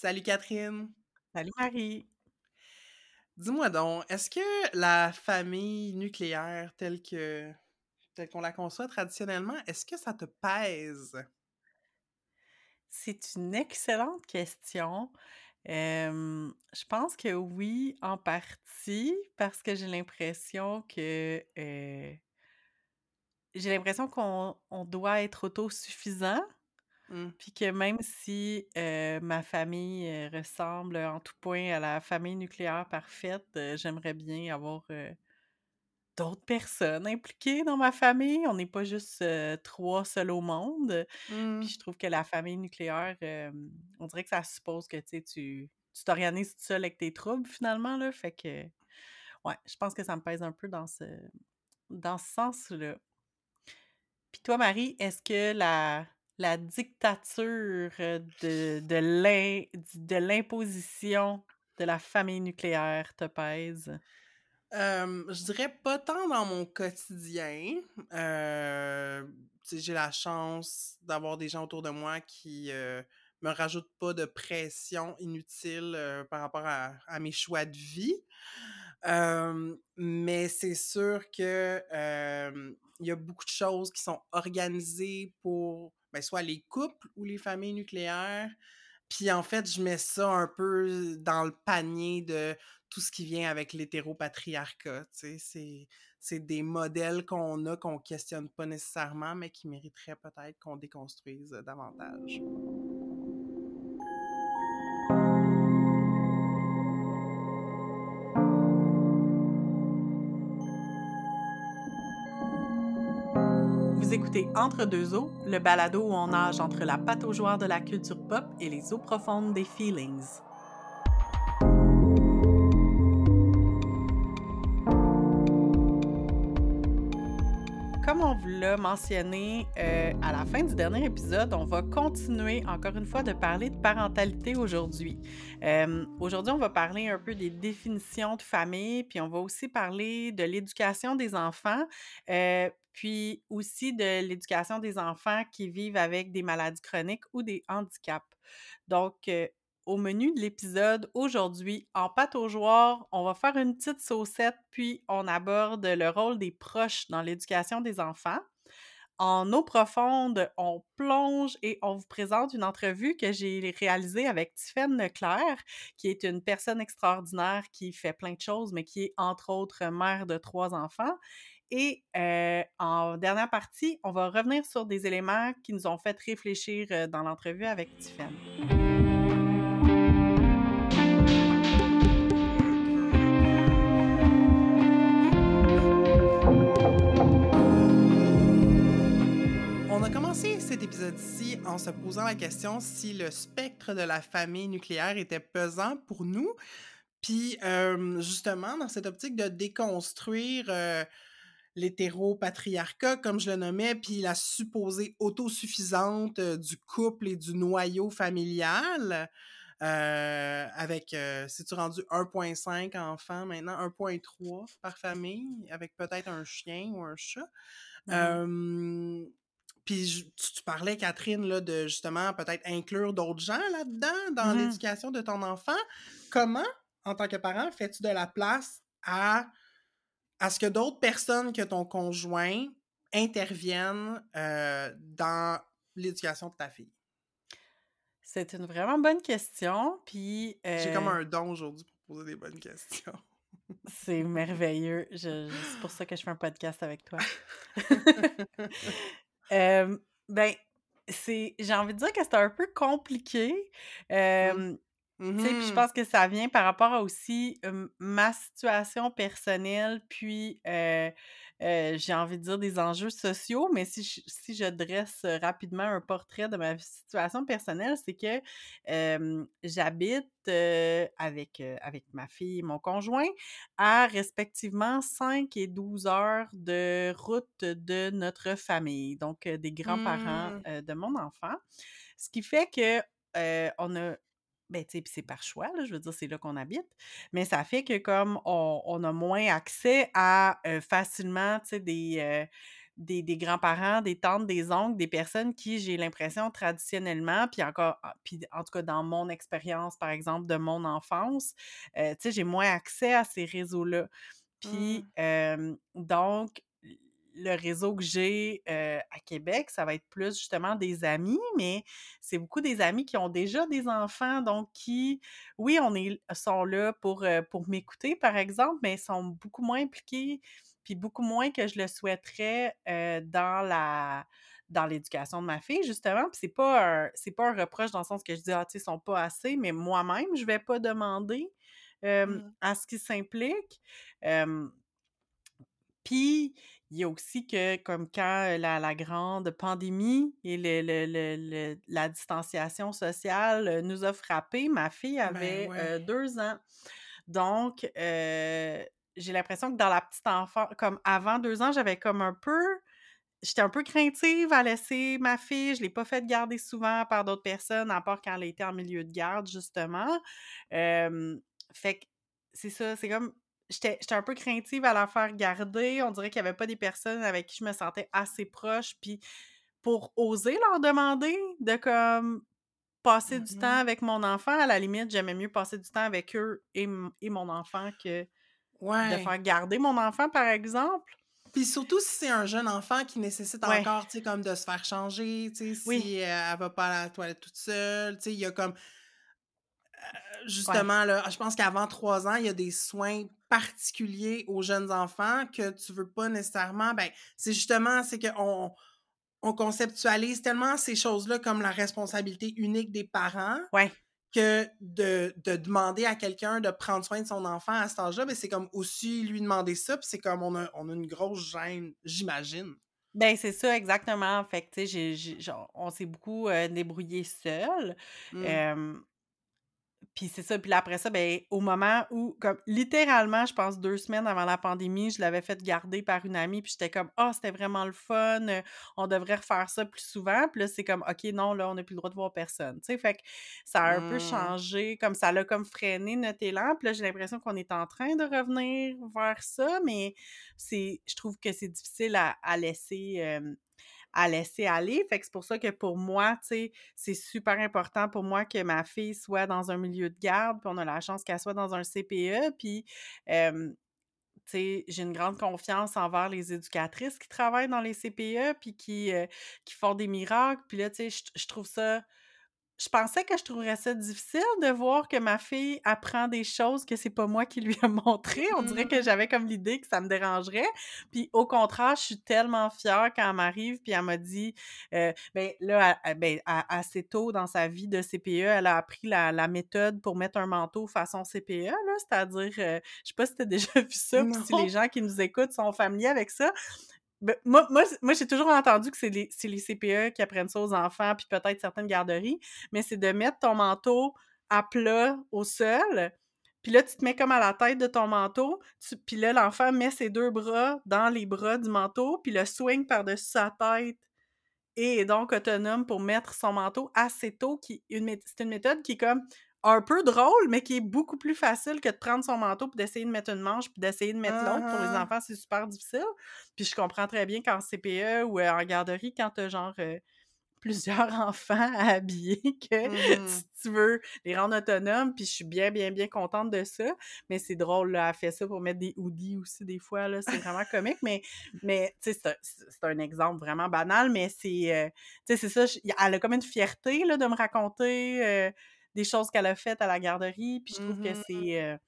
Salut Catherine. Salut Marie. Dis-moi donc, est-ce que la famille nucléaire telle que telle qu'on la conçoit traditionnellement, est-ce que ça te pèse? C'est une excellente question. Je pense que oui, en partie, parce que j'ai l'impression que, heu j'ai l'impression qu'on on doit être autosuffisant, Mmh. puis que même si, ma famille, ressemble en tout point à la famille nucléaire parfaite, j'aimerais bien avoir, d'autres personnes impliquées dans ma famille. On n'est pas juste, 3 seuls au monde. Puis Mmh. je trouve que la famille nucléaire, on dirait que ça suppose que, tu tu tu t'organises toute seule avec tes troubles finalement là, fait que ouais, je pense que ça me pèse un peu dans ce dans ce sens-là. Puis toi Marie, est-ce que la la dictature, de de l'im de l'imposition de la famille nucléaire te pèse? Je dirais pas tant dans mon quotidien. J'ai la chance d'avoir des gens autour de moi qui, heu, me rajoutent pas de pression inutile, par rapport à à mes choix de vie. Mais c'est sûr que, il y a beaucoup de choses qui sont organisées pour, ben, soit les couples ou les familles nucléaires. Puis en fait, je mets ça un peu dans le panier de tout ce qui vient avec l'hétéropatriarcat. C'est des modèles qu'on a, qu'on questionne pas nécessairement, mais qui mériteraient peut-être qu'on déconstruise, heu, davantage. Vous écoutez Entre deux eaux, le balado où on nage entre la pataugeoire de la culture pop et les eaux profondes des feelings. Comme on vous l'a mentionné euh, à la fin du dernier épisode, on va continuer encore une fois de parler de parentalité aujourd'hui. Euh, aujourd'hui, on va parler un peu des définitions de famille, puis on va aussi parler de l'éducation des enfants, euh, puis aussi de l'éducation des enfants qui vivent avec des maladies chroniques ou des handicaps. Donc, euh, au menu de l'épisode aujourd'hui, en pataugeoire, on va faire une petite saucette, puis on aborde le rôle des proches dans l'éducation des enfants. En eau profonde, on plonge et on vous présente une entrevue que j'ai réalisée avec Tiffaine Leclerc, qui est une personne extraordinaire qui fait plein de choses, mais qui est entre autres mère de trois enfants. Et en dernière partie, on va revenir sur des éléments qui nous ont fait réfléchir dans l'entrevue avec Tiffaine. On a commencé cet épisode-ci en se posant la question si le spectre de la famille nucléaire était pesant pour nous. Puis, justement, dans cette optique de déconstruire l'hétéropatriarcat, comme je le nommais, puis la supposée autosuffisante euh, du couple et du noyau familial, euh, avec, euh, si-tu rendu 1,5 enfants maintenant, 1,3 par famille, avec peut-être un chien ou un chat? Euh, puis tu, tu parlais, Catherine, là, de justement peut-être inclure d'autres gens là-dedans, dans Mhm. l'éducation de ton enfant. Comment, en tant que parent, fais-tu de la place à, à ce que d'autres personnes que ton conjoint interviennent euh, dans l'éducation de ta fille? C'est une vraiment bonne question, puis J'ai comme euh, un don aujourd'hui pour poser des bonnes questions. c'est merveilleux. Je, je- c'est pour ça que je fais un podcast avec toi. Euh, ben, c'est, j'ai envie de dire que c'est un peu compliqué. Euh, Puis je Mhm. pense que ça vient par rapport à aussi euh, ma situation personnelle, puis euh, euh, j'ai envie de dire des enjeux sociaux, mais si je, si je dresse rapidement un portrait de ma situation personnelle, c'est que j'habite avec, avec ma fille et mon conjoint à respectivement 5 et 12 heures de route de notre famille, donc des grands-parents Mm. euh, de mon enfant. Ce qui fait que euh, on a ben, tu sais, c'est par choix, là, je veux dire, c'est là qu'on habite. Mais ça fait que comme on, on a moins accès à euh, facilement, tu sais, des, euh, des, des grands-parents, des tantes, des oncles, des personnes qui, j'ai l'impression, traditionnellement, puis encore, ah, puis en tout cas dans mon expérience, par exemple, de mon enfance, euh, tu sais, j'ai moins accès à ces réseaux-là. Puis, Mmh. donc, le réseau que j'ai euh, à Québec, ça va être plus justement des amis, mais c'est beaucoup des amis qui ont déjà des enfants, donc qui, oui, on est, sont là pour, pour m'écouter, par exemple, mais sont beaucoup moins impliqués, puis beaucoup moins que je le souhaiterais euh, dans la dans l'éducation de ma fille, justement. Puis c'est pas un, c'est pas un reproche dans le sens que je dis, ah, tu sais, ils sont pas assez, mais moi-même, je vais pas demander euh, Mmh. à ce qu'ils s'impliquent. Euh, puis, il y a aussi que, comme quand la, la grande pandémie et le, le- le- le- la distanciation sociale nous a frappés, ma fille Ben avait ouais. euh, deux ans. Donc, euh, j'ai l'impression que dans la petite enfance, comme avant deux ans, j'avais comme un peu J'étais un peu craintive à laisser ma fille. Je l'ai pas fait garder souvent par d'autres personnes, à part quand elle était en milieu de garde, justement. Fait que c'est ça, c'est comme j'étais j'étais un peu craintive à la faire garder. On dirait qu'il y avait pas des personnes avec qui je me sentais assez proche, puis pour oser leur demander de comme passer du temps Mmh avec mon enfant, à la limite, j'aimais mieux passer du temps avec eux et et mon enfant que de faire garder mon enfant, par exemple. Puis surtout si c'est un jeune enfant qui nécessite Ouais, encore, tu sais, comme de se faire changer, tu sais, oui, si, heu, elle va pas à la toilette toute seule, tu sais, il y a comme ouais. justement là, je pense qu'avant 3 ans, il y a des soins particuliers aux jeunes enfants que tu veux pas nécessairement ben, c'est justement, c'est qu'on on conceptualise tellement ces choses-là comme la responsabilité unique des parents Ouais. que de de demander à quelqu'un de prendre soin de son enfant à cet âge-là, ben, c'est comme aussi lui demander ça, puis c'est comme on a on a une grosse gêne, j'imagine. Ben, c'est ça exactement. Fait que, tu sais, on s'est beaucoup, heu, débrouillés seuls. Mmh. Puis c'est ça, puis là, après ça, ben, au moment où comme littéralement, je pense 2 semaines avant la pandémie, je l'avais fait garder par une amie, puis j'étais comme: «Ah, c'était vraiment le fun, heu, on devrait refaire ça plus souvent». Puis là, c'est comme: «OK, non, là, on n'a plus le droit de voir personne». Tu sais? Fait que ça a un peu Mmh. changé, comme ça l'a comme freiné notre élan. Puis là, j'ai l'impression qu'on est en train de revenir vers ça, mais c'est je trouve que c'est difficile à à laisser, à laisser aller. Fait que c'est pour ça que pour moi, tu sais, c'est super important pour moi que ma fille soit dans un milieu de garde, puis on a la chance qu'elle soit dans un CPE, puis j'ai une grande confiance envers les éducatrices qui travaillent dans les CPE, puis qui, qui font des miracles. Puis là, je trouve ça je pensais que je trouverais ça difficile de voir que ma fille apprend des choses que c'est pas moi qui lui ai montrées. On dirait que Mmh. j'avais comme l'idée que ça me dérangerait. Puis au contraire, je suis tellement fière quand elle m'arrive, puis elle m'a dit, heu, ben là, elle- ben, assez tôt dans sa vie de CPE, elle a appris la, la méthode pour mettre un manteau façon CPE, là, c'est-à-dire, euh, je sais pas si tu as déjà vu ça, puis si les gens qui nous écoutent sont familiers avec ça, ben, moi j'ai toujours entendu que c'est les CPE qui apprennent ça aux enfants, puis peut-être certaines garderies, mais c'est de mettre ton manteau à plat au sol, puis là, tu te mets comme à la tête de ton manteau, tu puis là, l'enfant met ses 2 bras dans les bras du manteau, puis le swing par-dessus sa tête et est donc autonome pour mettre son manteau assez tôt, c'est une méthode qui est comme un peu drôle, mais qui est beaucoup plus facile que de prendre son manteau, puis d'essayer de mettre une manche, puis d'essayer de mettre l'autre. Pour les Mmh enfants, c'est super difficile. Puis je comprends très bien qu'en CPE ou, heu, en garderie, quand tu as genre, heu, plusieurs enfants à habiller que Mmh tu tu veux les rendre autonomes, puis je suis bien, bien, bien contente de ça. Mais c'est drôle, là, elle fait ça pour mettre des hoodies aussi des fois, là, c'est vraiment comique, mais mais tu sais, c'est un exemple vraiment banal, mais c'est, tu sais, c'est ça, elle a comme une fierté, là, de me raconter, des choses qu'elle a faites à la garderie, puis je trouve que Mmh c'est, heu,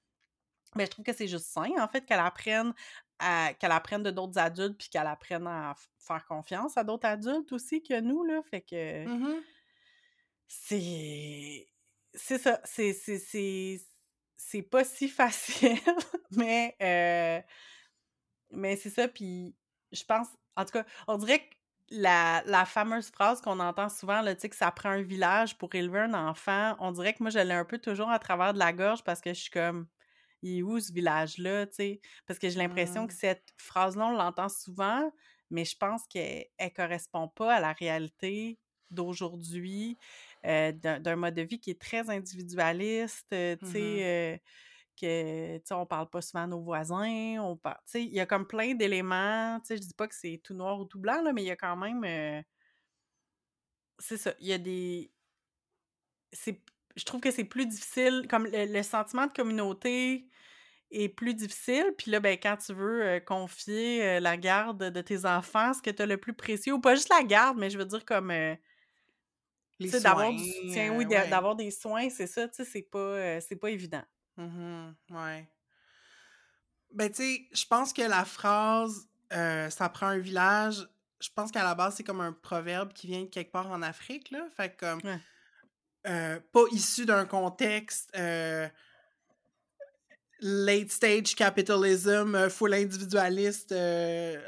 beh, je trouve que c'est juste sain, en fait, qu'elle apprenne à qu'elle apprenne de d'autres adultes, puis qu'elle apprenne à faire confiance à d'autres adultes aussi que nous, là, fait que Mmh c'est c'est ça, c'est c'est pas si facile, mais heu, mais c'est ça, puis je pense en tout cas, on dirait que la la fameuse phrase qu'on entend souvent, là, que ça prend un village pour élever un enfant, on dirait que moi, je l'ai un peu toujours à travers de la gorge parce que je suis comme: «Il est où ce village-là?» tu sais? Parce que j'ai l'impression que Mmh. cette phrase-là, on l'entend souvent, mais je pense qu'elle elle correspond pas à la réalité d'aujourd'hui, heu, d'un mode de vie qui est très individualiste, tu Mmh que, tu sais, on parle pas souvent à nos voisins, on parle tu sais, il y a comme plein d'éléments, tu sais, je dis pas que c'est tout noir ou tout blanc, là, mais il y a quand même, euh, c'est ça, il y a des c'est je trouve que c'est plus difficile, comme le le sentiment de communauté est plus difficile, puis là, ben, quand tu veux, heu, confier, heu, la garde de tes enfants, ce que tu as le plus précieux ou pas juste la garde, mais je veux dire comme, d'avoir du soutien, oui, ouais. d'avoir des soins, c'est ça, tu sais, c'est pas, c'est pas évident. Ouais. Ben, tu sais, je pense que la phrase, heu, «ça prend un village», je pense qu'à la base, c'est comme un proverbe qui vient de quelque part en Afrique, là. Fait comme, Ouais. heu, pas issu d'un contexte, heu late stage capitalism, full individualiste,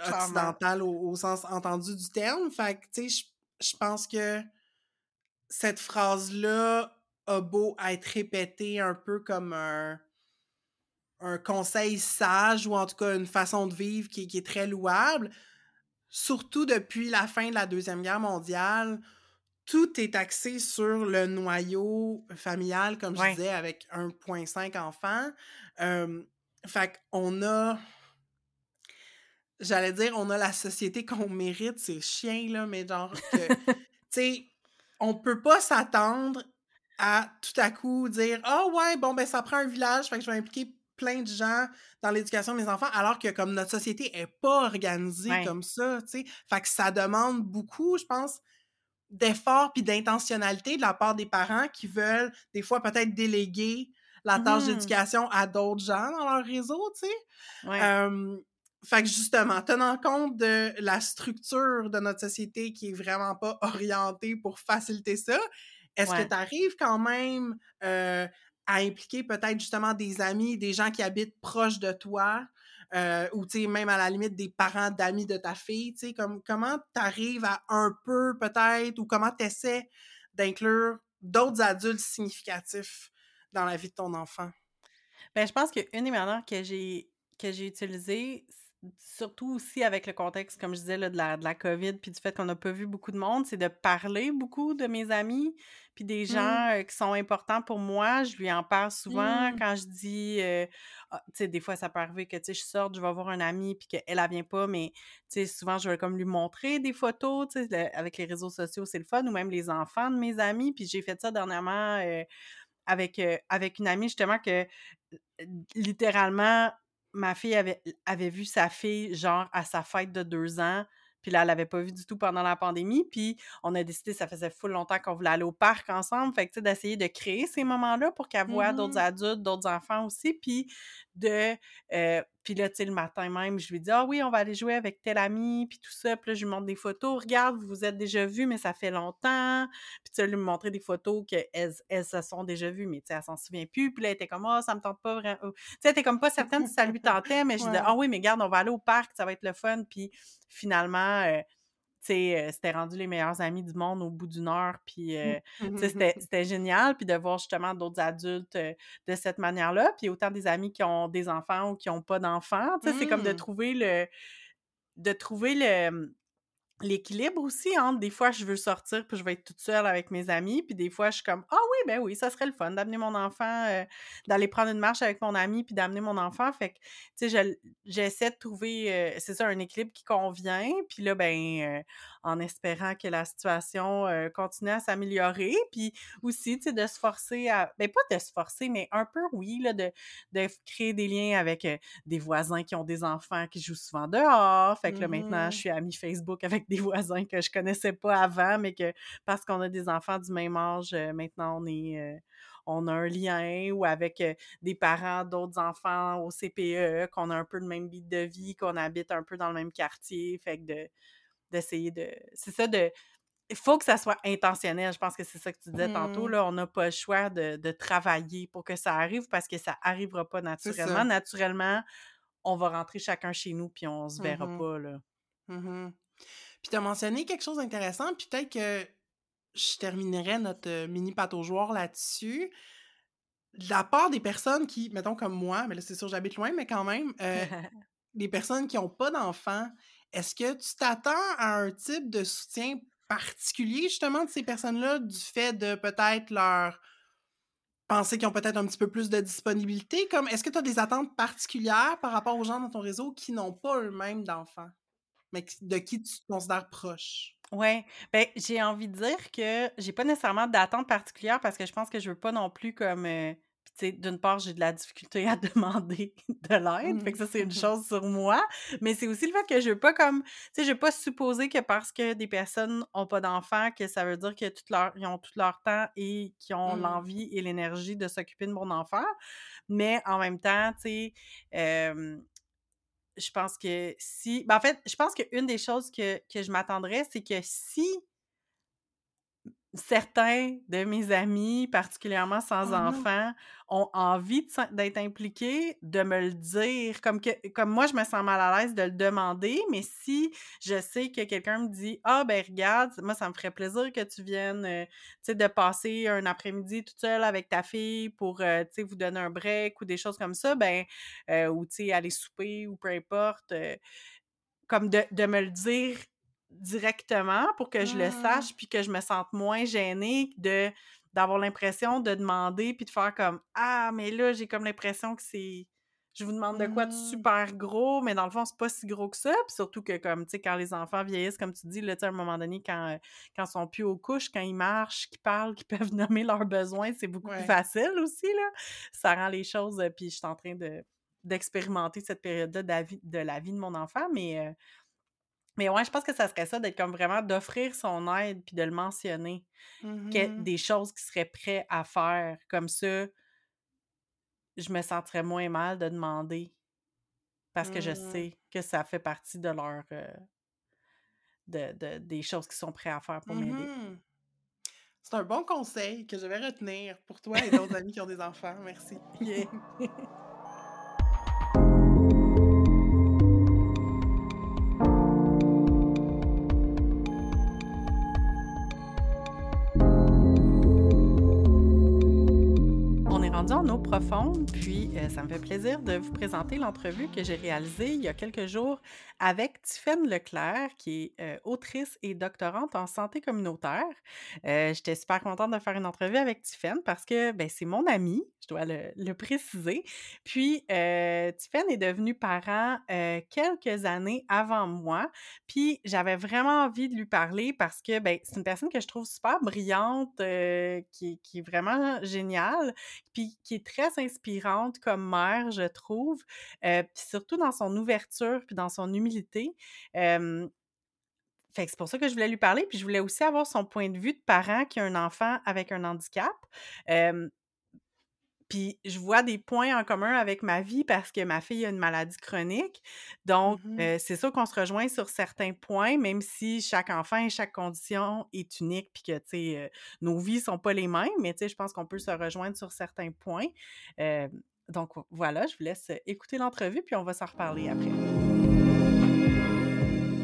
occidental au au sens entendu du terme. Fait que, tu sais, je je pense que cette phrase-là a beau être répétée un peu comme un un conseil sage ou en tout cas une façon de vivre qui est qui est très louable, surtout depuis la fin de la Deuxième Guerre mondiale, tout est axé sur le noyau familial, comme je Ouais. disais, avec 1,5 enfants. Hem, fait qu'on a j'allais dire: «On a la société qu'on mérite», c'est chien, là, mais genre que, tu sais, on peut pas s'attendre à tout à coup dire: «Ah ouais, bon, ben, ça prend un village, fait que je vais impliquer plein de gens dans l'éducation de mes enfants», alors que comme notre société est pas organisée Ouais. comme ça, tu sais? Fait que ça demande beaucoup, je pense, d'efforts puis d'intentionnalité de la part des parents qui veulent des fois peut-être déléguer la tâche Mmh d'éducation à d'autres gens dans leur réseau, tu sais? Ouais. Fait que justement, tenant compte de la structure de notre société qui est vraiment pas orientée pour faciliter ça, est-ce que tu arrives quand même, à impliquer peut-être justement des amis, des gens qui habitent proches de toi, ou tu sais, même à la limite des parents d'amis de ta fille, tu sais, comme comment tu arrives à un peu peut-être ou comment tu essaies d'inclure d'autres adultes significatifs dans la vie de ton enfant? Ben, je pense qu'une des manières que j'ai que j'ai utilisées, s surtout aussi avec le contexte, comme je disais, là, de la de la COVID puis du fait qu'on n'a pas vu beaucoup de monde, c'est de parler beaucoup de mes amis, puis des Mmh. gens, heu, qui sont importants pour moi. Je lui en parle souvent Mmh. quand je dis, heu, ah, tu sais, des fois, ça peut arriver que, tu sais, je sorte, je vais voir un ami puis qu'elle, elle vient pas, mais tu sais, souvent, je vais comme lui montrer des photos, tu sais, le avec les réseaux sociaux, c'est le fun ou même les enfants de mes amis. Puis j'ai fait ça dernièrement, heu, avec, avec une amie justement que littéralement, ma fille avait avait vu sa fille, genre, à sa fête de 2 ans, puis là, elle l'avait pas vue du tout pendant la pandémie, puis on a décidé, ça faisait full longtemps qu'on voulait aller au parc ensemble, fait que, tu sais, d'essayer de créer ces moments-là pour qu'elle voie d'autres Mmh adultes, d'autres enfants aussi, puis de, heu, puis là, tu sais, le matin même, je lui dis: «Ah oui, on va aller jouer avec tel ami», puis tout ça, puis là, je lui montre des photos: «Regarde, vous vous êtes déjà vus, mais ça fait longtemps», puis tu sais, lui montrer des photos qu'elles elles se sont déjà vues, mais tu sais, elle s'en souvient plus, puis là, elle était comme: «Ah, ça me tente pas vraiment tu sais, elle était comme pas certaine si ça lui tentait, mais je disais: Ouais. «Ah oui, mais regarde, on va aller au parc, ça va être le fun», puis finalement, tu sais, heu, c'était rendu les meilleurs amis du monde au bout d'une heure, puis, heu, tu sais, c'était c'était génial, puis de voir justement d'autres adultes, heu, de cette manière-là, puis autant des amis qui ont des enfants ou qui ont pas d'enfants, tu sais, c'est comme de Mmh. trouver le de trouver le, mmh, l'équilibre aussi entre des fois je veux sortir puis je vais être toute seule avec mes amis, puis des fois je suis comme: «Ah oui, ben oui, ça serait le fun d'amener mon enfant, heu, d'aller prendre une marche avec mon ami puis d'amener mon enfant». Fait que, tu sais, j'essaie de trouver, heu, c'est ça, un équilibre qui convient, puis là, ben, heu, en espérant que la situation, continue à s'améliorer, puis aussi, tu sais, de se forcer à ben, pas de se forcer, mais un peu oui, là, de de créer des liens avec, des voisins qui ont des enfants qui jouent souvent dehors. Fait que là, maintenant, je Mmh suis amie Facebook avec des voisins que je connaissais pas avant, mais que parce qu'on a des enfants du même âge, maintenant on est, on a un lien ou avec, des parents d'autres enfants au CPE, qu'on a un peu le même beat de vie, qu'on habite un peu dans le même quartier. Fait que de d'essayer de c'est ça, de il faut que ça soit intentionnel. Je pense que c'est ça que tu disais tantôt, Mmh. là, on n'a pas le choix de de travailler pour que ça arrive parce que ça arrivera pas naturellement. Naturellement, on va rentrer chacun chez nous puis on se verra Mmh pas, là. Mmh Puis tu as mentionné quelque chose d'intéressant, puis peut-être que je terminerais notre, mini pataugeoire là-dessus. De la part des personnes qui, mettons comme moi, mais là, c'est sûr, j'habite loin, mais quand même, des personnes qui ont pas d'enfants, est-ce que tu t'attends à un type de soutien particulier, justement, de ces personnes-là, du fait de peut-être leur penser qu'ils ont peut-être un petit peu plus de disponibilité? Comme, est-ce que tu as des attentes particulières par rapport aux gens dans ton réseau qui n'ont pas eux-mêmes d'enfants, mais de qui tu te considères proche? Ouais, ben, j'ai envie de dire que j'ai pas nécessairement d'attente particulière parce que je pense que je veux pas non plus comme euh, d'une part, j'ai de la difficulté à demander de l'aide, fait que ça, c'est une Mmh chose sur moi, mais c'est aussi le fait que je veux pas comme tu sais, je veux pas supposer que parce que des personnes ont pas d'enfants, que ça veut dire que toute leur ils ont tout leur temps et qu'ils ont Mmh. l'envie et l'énergie de s'occuper de mon enfant. Mais en même temps, tu sais, je pense que si ben, en fait, je pense qu'une des choses que que je m'attendrais, c'est que si certains de mes amis, particulièrement sans Oh non! enfants, ont envie d'être impliqués, de me le dire. Comme que comme moi, je me sens mal à l'aise de le demander, mais si je sais que quelqu'un me dit: «Ah ben regarde, moi ça me ferait plaisir que tu viennes, heu, tu sais, de passer un après-midi toute seule avec ta fille pour, heu, tu sais, vous donner un break» ou des choses comme ça, ben, heu, ou tu sais, aller souper ou peu importe, comme de de me le dire directement pour que je le Mmh. sache, puis que je me sente moins gênée de d'avoir l'impression de demander, puis de faire comme: «Ah, mais là, j'ai comme l'impression que c'est je vous demande de quoi de Mmh. super gros, mais dans le fond, c'est pas si gros que ça». Puis surtout que comme, tu sais, quand les enfants vieillissent, comme tu dis, là, tu sais, à un moment donné, quand, heu, quand ils sont plus aux couches, quand ils marchent, qu'ils parlent, qu'ils peuvent nommer leurs besoins, c'est beaucoup plus facile aussi, là. Ça rend les choses, heu puis je suis en train de d'expérimenter cette période-là de la vie de la vie de mon enfant, mais heu mais ouais, je pense que ça serait ça, d'être comme vraiment d'offrir son aide puis de le mentionner. Que Mmh des choses qu'ils seraient prêts à faire. Comme ça, je me sentirais moins mal de demander parce que je Mmh. sais que ça fait partie de leur, heu, de de des choses qu'ils sont prêts à faire pour m'aider. Mmh C'est un bon conseil que je vais retenir pour toi et d'autres amis qui ont des enfants. Merci. Yeah. en eau profonde, puis euh, ça me fait plaisir de vous présenter l'entrevue que j'ai réalisée il y a quelques jours avec Tiffaine Leclerc, qui est euh, autrice et doctorante en santé communautaire. Euh, J'étais super contente de faire une entrevue avec Tiffaine parce que ben, c'est mon amie, je dois le, préciser. Puis Tiffaine est devenue parent quelques années avant moi, puis j'avais vraiment envie de lui parler parce que ben, c'est une personne que je trouve super brillante, qui est vraiment géniale puis qui très inspirante comme mère, je trouve, heu, puis surtout dans son ouverture, puis dans son humilité. Que c'est pour ça que je voulais lui parler, puis je voulais aussi avoir son point de vue de parent qui a un enfant avec un handicap. Puis je vois des points en commun avec ma vie parce que ma fille a une maladie chronique. Donc, Mmh heu, c'est sûr qu'on se rejoint sur certains points, même si chaque enfant et chaque condition est unique, puis que, tu sais, heu, nos vies sont pas les mêmes, mais tu sais, je pense qu'on peut se rejoindre sur certains points. Hem, donc voilà, je vous laisse écouter l'entrevue, puis on va s'en reparler après.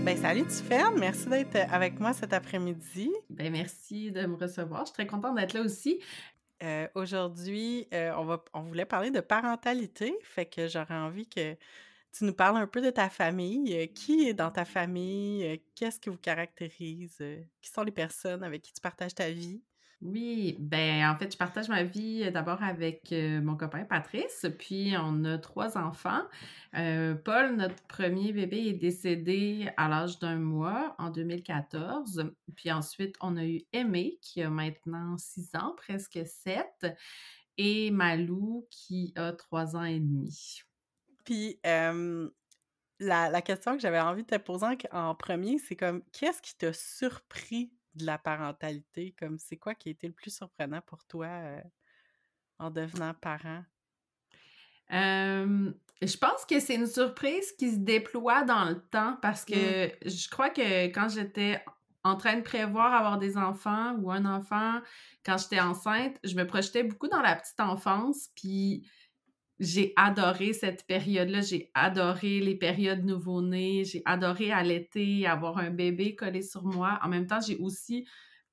Ben salut Tiffaine, merci d'être avec moi cet après-midi. Ben merci de me recevoir. Je suis très contente d'être là aussi. Heu, aujourd'hui, heu, on on voulait parler de parentalité, fait que j'aurais envie que tu nous parles un peu de ta famille. Heu, qui est dans ta famille? Qu'est-ce qui vous caractérise? Qui sont les personnes avec qui tu partages ta vie? Oui, ben en fait, je partage ma vie d'abord avec mon copain Patrice, puis on a trois enfants. Paul, notre premier bébé, est décédé à l'âge d'un mois en 2014. Puis ensuite, on a eu Aimé, qui a maintenant six ans, presque sept, et Malou, qui a trois ans et demi. Puis, la la question que j'avais envie de te poser en 1 c'est comme qu'est-ce qui t'a surpris de la parentalité? Comme c'est quoi qui a été le plus surprenant pour toi, heu, en devenant parent? Euh, je pense que c'est une surprise qui se déploie dans le temps parce que Mmh. je crois que quand j'étais en train de prévoir avoir des enfants ou un enfant, quand j'étais enceinte, je me projetais beaucoup dans la petite enfance, puis j'ai adoré cette période-là. J'ai adoré les périodes nouveau-nés. J'ai adoré allaiter, avoir un bébé collé sur moi. En même temps, j'ai aussi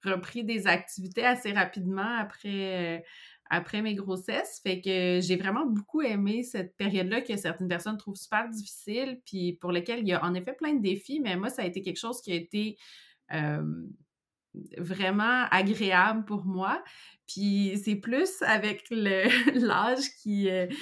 repris des activités assez rapidement après, euh, après mes grossesses. Fait que j'ai vraiment beaucoup aimé cette période-là que certaines personnes trouvent super difficile, puis pour lesquelles il y a en effet plein de défis, mais moi, ça a été quelque chose qui a été euh, vraiment agréable pour moi. Puis c'est plus avec l'âge qui, euh, tu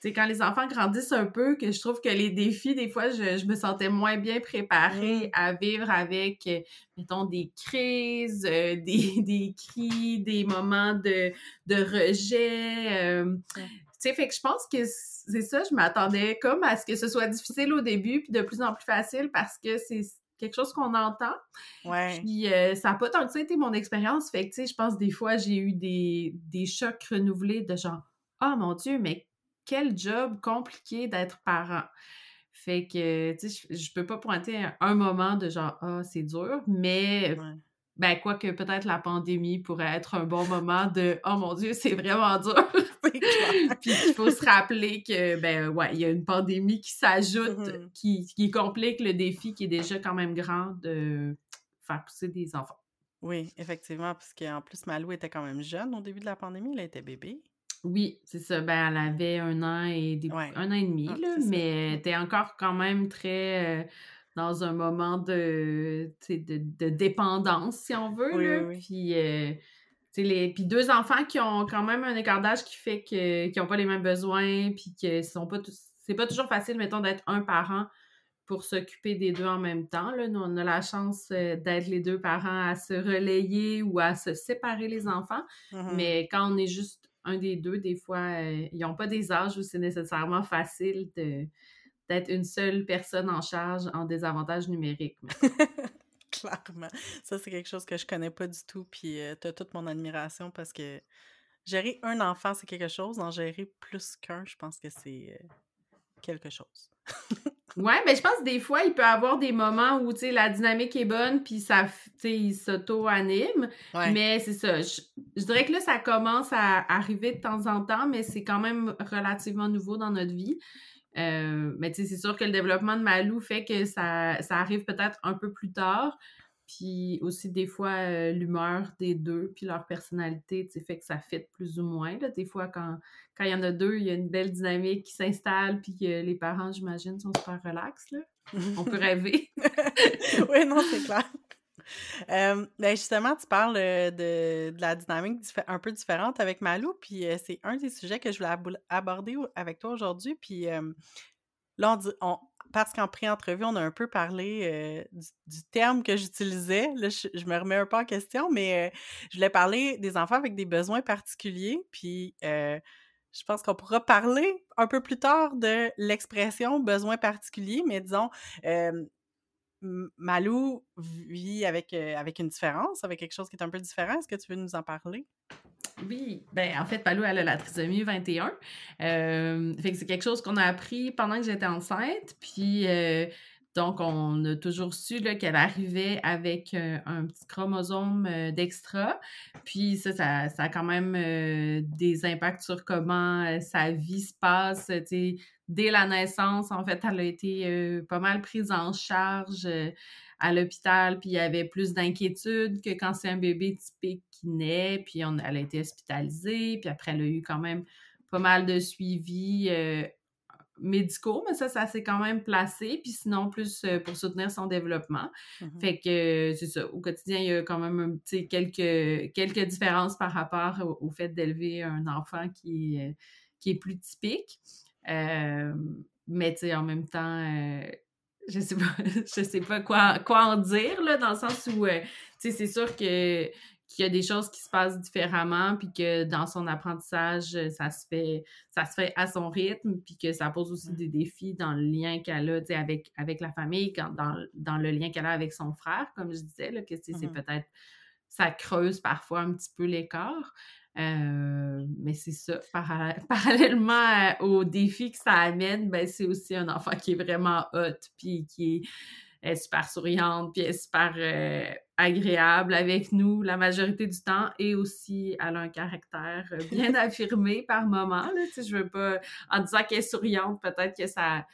sais, quand les enfants grandissent un peu, que je trouve que les défis, des fois, je, me sentais moins bien préparée à vivre avec, euh, mettons, des crises, euh, des, des, cris, des moments de, de rejet. tu sais, fait que je pense que c'est ça, je m'attendais comme à ce que ce soit difficile au début, puis de plus en plus facile parce que c'est quelque chose qu'on entend. Ouais. Puis euh, ça n'a pas tant que ça été mon expérience. Fait que, tu sais, je pense des fois, j'ai eu des, des chocs renouvelés de genre, oh mon Dieu, mais quel job compliqué d'être parent. Fait que, tu sais, je, peux pas pointer un, moment de genre, ah, c'est dur, mais ben, quoi que peut-être la pandémie pourrait être un bon moment de Oh mon Dieu, c'est vraiment dur. Puis il faut se rappeler que, ben, ouais, il y a une pandémie qui s'ajoute, mm-hmm. qui, qui complique le défi qui est déjà quand même grand de faire pousser des enfants. Oui, effectivement, parce qu'en plus, Malou était quand même jeune au début de la pandémie, elle était bébé. Oui, c'est ça. Ben, elle avait un an et un an et demi, ah, là, mais elle était encore quand même très. Euh, dans un moment de, de, de, dépendance, si on veut. là. Puis, euh, les, puis deux enfants qui ont quand même un écart d'âge qui fait qu'ils n'ont pas les mêmes besoins, puis que sont pas c'est pas toujours facile, mettons, d'être un parent pour s'occuper des deux en même temps. Là. Nous, on a la chance euh, d'être les deux parents à se relayer ou à se séparer les enfants. Mm-hmm. Mais quand on est juste un des deux, des fois, euh, ils n'ont pas des âges où c'est nécessairement facile de, d'être une seule personne en charge en désavantage numérique. Clairement. Ça, c'est quelque chose que je connais pas du tout. Puis euh, tu as toute mon admiration parce que gérer un enfant, c'est quelque chose. En gérer plus qu'un, je pense que c'est euh, quelque chose. ouais, mais je pense que des fois, il peut y avoir des moments où la dynamique est bonne, puis ça, il s'auto-anime. Mais c'est ça. Je, je, dirais que là, ça commence à arriver de temps en temps, mais c'est quand même relativement nouveau dans notre vie. Euh, mais c'est sûr que le développement de Malou fait que ça, ça arrive peut-être un peu plus tard. Puis aussi, des fois, euh, l'humeur des deux, puis leur personnalité, fait que ça fait plus ou moins. Là. Des fois, quand, quand il y en a deux, il y a une belle dynamique qui s'installe, puis les parents, j'imagine, sont super relax. Là. On peut rêver. oui, non, c'est clair. Euh, ben justement, tu parles de, la dynamique un peu différente avec Malou, puis c'est un des sujets que je voulais aborder avec toi aujourd'hui. Puis là, on parce qu'en pré-entrevue, on a un peu parlé du, terme que j'utilisais. Là, je, me remets un peu en question, mais je voulais parler des enfants avec des besoins particuliers. Puis je pense qu'on pourra parler un peu plus tard de l'expression besoin particulier, mais disons, Malou vit avec, euh, avec une différence, avec quelque chose qui est un peu différent. Est-ce que tu veux nous en parler? Oui, ben en fait, Malou, elle a la trisomie 21. Euh, fait que c'est quelque chose qu'on a appris pendant que j'étais enceinte. Puis, euh, donc, on a toujours su qu'elle arrivait avec un petit chromosome d'extra. Puis, ça, ça, ça, a quand même des impacts sur comment sa vie se passe dès la naissance, en fait, elle a été euh, pas mal prise en charge euh, à l'hôpital, puis il y avait plus d'inquiétude que quand c'est un bébé typique qui naît, puis on, elle a été hospitalisée, puis après, elle a eu quand même pas mal de suivi euh, médicaux, mais ça, ça s'est quand même placé, puis sinon, plus pour soutenir son développement. Mm-hmm. Fait que, c'est ça, au quotidien, il y a quand même quelques, quelques différences par rapport au, fait d'élever un enfant qui, qui est plus typique. Euh, mais tu sais, en même temps, euh, je sais pas, je sais pas quoi, quoi en dire, là, dans le sens où, euh, tu sais, c'est sûr que qu'il y a des choses qui se passent différemment, puis que dans son apprentissage, ça se fait, ça se fait à son rythme, puis que ça pose aussi des défis dans le lien qu'elle a avec, avec la famille, quand, dans, dans le lien qu'elle a avec son frère, comme je disais, là, que c'est mmh peut-être, ça creuse parfois un petit peu l'écart. Euh, mais c'est ça, parallèlement au défi que ça amène, ben, c'est aussi un enfant qui est vraiment hot, puis qui est, super souriante, puis est super euh, agréable avec nous la majorité du temps, et aussi elle a un caractère euh, bien affirmé par moment. Là, je veux pas, en disant qu'elle est souriante, peut-être que ça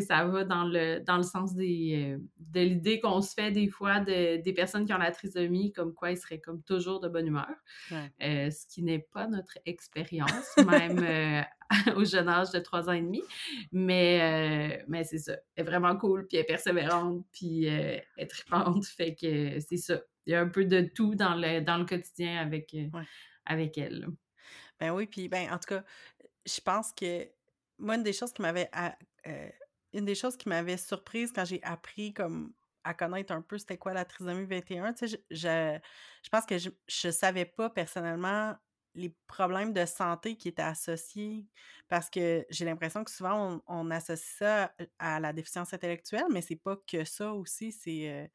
ça va dans le, dans le sens des, euh, de l'idée qu'on se fait des fois de, des personnes qui ont la trisomie, comme quoi ils seraient comme toujours de bonne humeur, euh, ce qui n'est pas notre expérience, même euh, au jeune âge de trois ans et demi. Mais, mais c'est ça, elle est vraiment cool, puis elle est persévérante, puis elle est tripante, fait que c'est ça. y a un peu de tout dans le, dans le quotidien avec, avec elle. Ben oui, puis ben, en tout cas, je pense que moi, une des choses qui m'avait euh, une des choses qui m'avait surprise quand j'ai appris comme à connaître un peu c'était quoi la trisomie 21, tu sais, je, je, pense que je, je savais pas personnellement les problèmes de santé qui étaient associés parce que j'ai l'impression que souvent on, associe ça à, la déficience intellectuelle, mais c'est pas que ça aussi, c'est euh,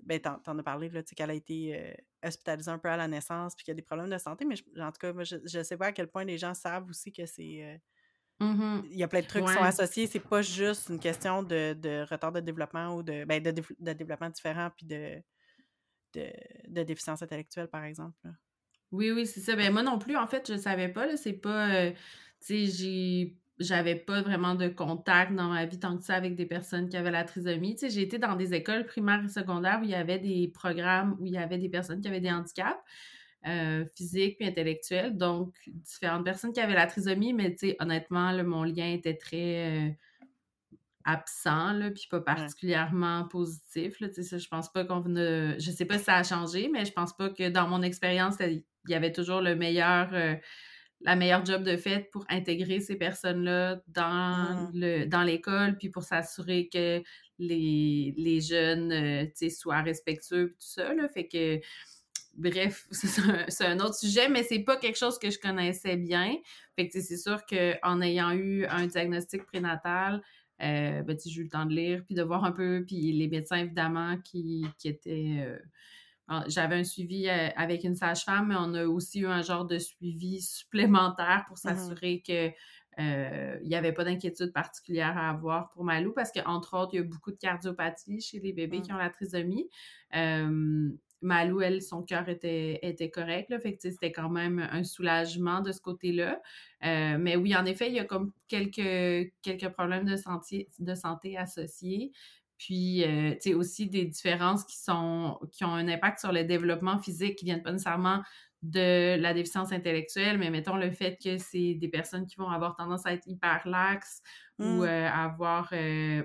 ben t'en, as parlé là, tu sais qu'elle a été hospitalisée un peu à la naissance puis qu'il y a des problèmes de santé, mais en tout cas, je, je sais pas à quel point les gens savent aussi que c'est Mmh il y a plein de trucs qui sont associés. C'est pas juste une question de, retard de développement ou de, ben, de, développement différent puis de, de, déficience intellectuelle, par exemple. Oui, oui, c'est ça. Ben, moi non plus, en fait, je savais pas. C'est pas. Euh, tu sais, J'avais pas vraiment de contact dans ma vie tant que ça avec des personnes qui avaient la trisomie. Tu sais, j'ai été dans des écoles primaires et secondaires où il y avait des programmes où il y avait des personnes qui avaient des handicaps. Euh, physique puis intellectuelle. Donc, différentes personnes qui avaient la trisomie, mais honnêtement, mon lien était très euh, absent, là, puis pas particulièrement positif. Là, ça, je pense pas qu'on ne... Je sais pas si ça a changé, mais je pense pas que dans mon expérience, il y avait toujours le meilleur... Euh, la meilleure job de fait pour intégrer ces personnes-là dans, mmh. le, dans l'école, puis pour s'assurer que les, les jeunes soient respectueux, tout ça. Là. Fait que bref, c'est un, autre sujet, mais c'est pas quelque chose que je connaissais bien. Fait que c'est sûr qu'en ayant eu un diagnostic prénatal, euh, ben, j'ai eu le temps de lire, puis de voir un peu, puis les médecins, évidemment, qui, étaient... Euh, j'avais un suivi euh, avec une sage-femme, mais on a aussi eu un genre de suivi supplémentaire pour mmh s'assurer que il n'y avait pas d'inquiétude particulière à avoir pour Malou parce qu'entre autres, il y a beaucoup de cardiopathie chez les bébés qui mmh. ont la trisomie. Malou, elle, son cœur était, était correct. Là, fait que c'était quand même un soulagement de ce côté-là. Euh, mais oui, en effet, il y a comme quelques, quelques problèmes de santé, de santé associés. Puis, euh, tu sais, aussi des différences qui, sont, qui ont un impact sur le développement physique qui viennent pas nécessairement de la déficience intellectuelle, mais mettons le fait que c'est des personnes qui vont avoir tendance à être hyper laxes ou mmh. euh, avoir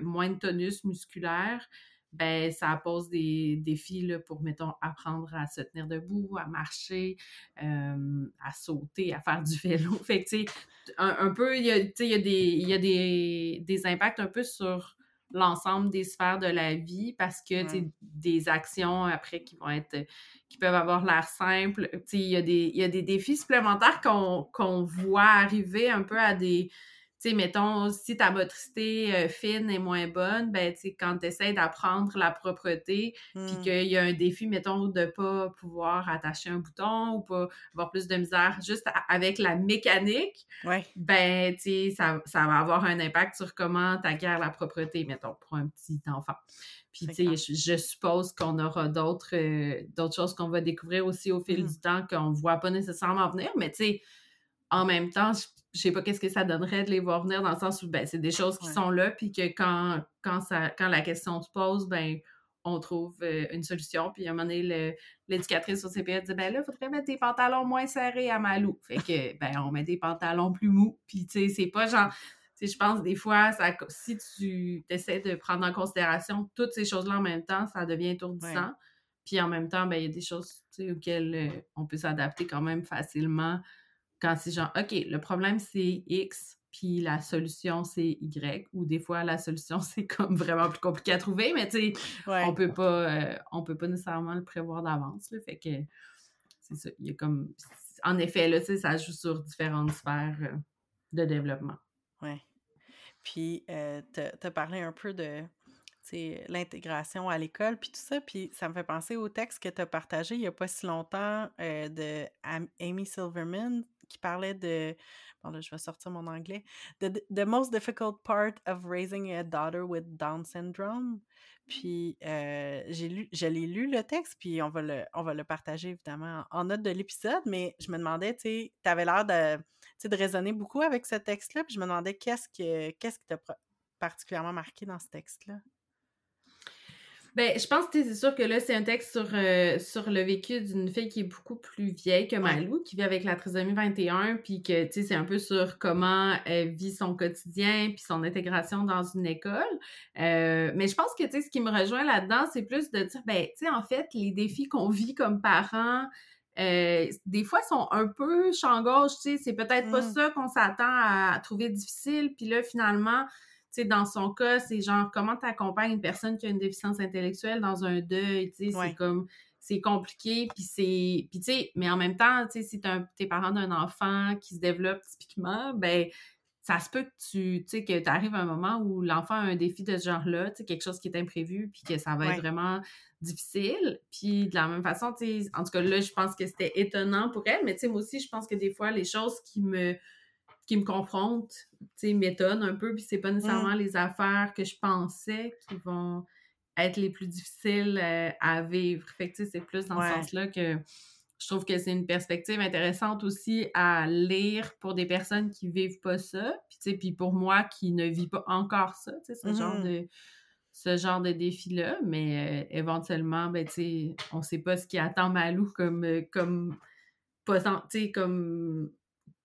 moins de tonus musculaire ben ça pose des défis pour, mettons, apprendre à se tenir debout, à marcher, à sauter, à faire du vélo. Fait que, tu sais, un, peu, il y a, y a, des, y a des, des, impacts un peu sur l'ensemble des sphères de la vie parce que, des actions après qui vont être, qui peuvent avoir l'air simples, tu sais, il y, a des, y a des défis supplémentaires qu'on voit arriver un peu à des tu sais, mettons, si ta motricité euh, fine est moins bonne, ben, tu sais, quand tu essaies d'apprendre la propreté, puis mmh. qu'il y a un défi, mettons, de pas pouvoir attacher un bouton ou pas avoir plus de misère juste avec la mécanique, ben, tu sais, ça, ça, va avoir un impact sur comment tu acquiers la propreté, mettons, pour un petit enfant. Puis, tu sais, je, suppose qu'on aura d'autres euh, d'autres choses qu'on va découvrir aussi au fil mmh. du temps qu'on ne voit pas nécessairement venir, mais tu sais, en même temps, je je sais pas qu'est-ce que ça donnerait de les voir venir dans le sens où ben, c'est des choses qui sont là, puis que quand, quand, ça, quand la question se pose, ben, on trouve euh, une solution. Puis à un moment donné, l'éducatrice au CPA dit ben là, il faudrait mettre des pantalons moins serrés à Malou. Fait que, ben, on met des pantalons plus mous. Puis, tu sais, c'est pas genre. Je pense des fois, ça, si tu essaies de prendre en considération toutes ces choses-là en même temps, ça devient étourdissant. Puis en même temps, ben, il y a des choses auxquelles euh, on peut s'adapter quand même facilement quand c'est genre, OK, le problème c'est X, puis la solution c'est Y, ou des fois la solution c'est comme vraiment plus compliqué à trouver, mais tu sais, on peut pas euh, on peut pas nécessairement le prévoir d'avance. Fait que c'est ça. Il y a comme. En effet, là, tu sais, ça joue sur différentes sphères euh, de développement. Oui. Puis, euh, tu as parlé un peu de l'intégration à l'école, puis tout ça. Puis ça me fait penser au texte que tu as partagé il n'y a pas si longtemps de Amy Silverman qui parlait de. Bon, là, je vais sortir mon anglais. The, the most difficult part of raising a daughter with Down syndrome. Puis, euh, j'ai lu, je l'ai lu le texte, puis on va le, on va le partager évidemment en note de l'épisode, mais je me demandais, tu sais, tu avais l'air de, de raisonner beaucoup avec ce texte-là, puis je me demandais qu'est-ce que, qu'est-ce qui t'a particulièrement marqué dans ce texte-là? Ben, je pense que c'est sûr que là, c'est un texte sur, euh, sur le vécu d'une fille qui est beaucoup plus vieille que Malou, qui vit avec la trisomie 21, puis que, tu sais, c'est un peu sur comment elle vit son quotidien, puis son intégration dans une école. Euh, mais je pense que, tu sais, ce qui me rejoint là-dedans, c'est plus de dire, ben, tu sais, en fait, les défis qu'on vit comme parents, euh, des fois sont un peu champ gauche, tu sais, c'est peut-être pas mmh. ça qu'on s'attend à trouver difficile, puis là, finalement, dans son cas, c'est genre comment tu accompagnes une personne qui a une déficience intellectuelle dans un deuil, tu sais, c'est comme c'est compliqué puis c'est puis tu sais mais en même temps, tu sais si t'es parent d'un enfant qui se développe typiquement, ben ça se peut que tu sais que tu arrives à un moment où l'enfant a un défi de ce genre-là, tu sais quelque chose qui est imprévu puis que ça va être vraiment difficile. Puis de la même façon, tu sais en tout cas là, je pense que c'était étonnant pour elle, mais tu sais moi aussi je pense que des fois les choses qui me qui me confrontent, tu sais, m'étonnent un peu, puis c'est pas nécessairement mmh. les affaires que je pensais qui vont être les plus difficiles euh, à vivre. Fait que, tu sais, c'est plus dans ce sens-là que je trouve que c'est une perspective intéressante aussi à lire pour des personnes qui vivent pas ça, puis tu sais, puis pour moi qui ne vis pas encore ça, tu sais, ce genre mmh de ce genre de défi-là, mais euh, éventuellement, ben, tu sais, on sait pas ce qui attend Malou comme, euh, comme, tu sais, comme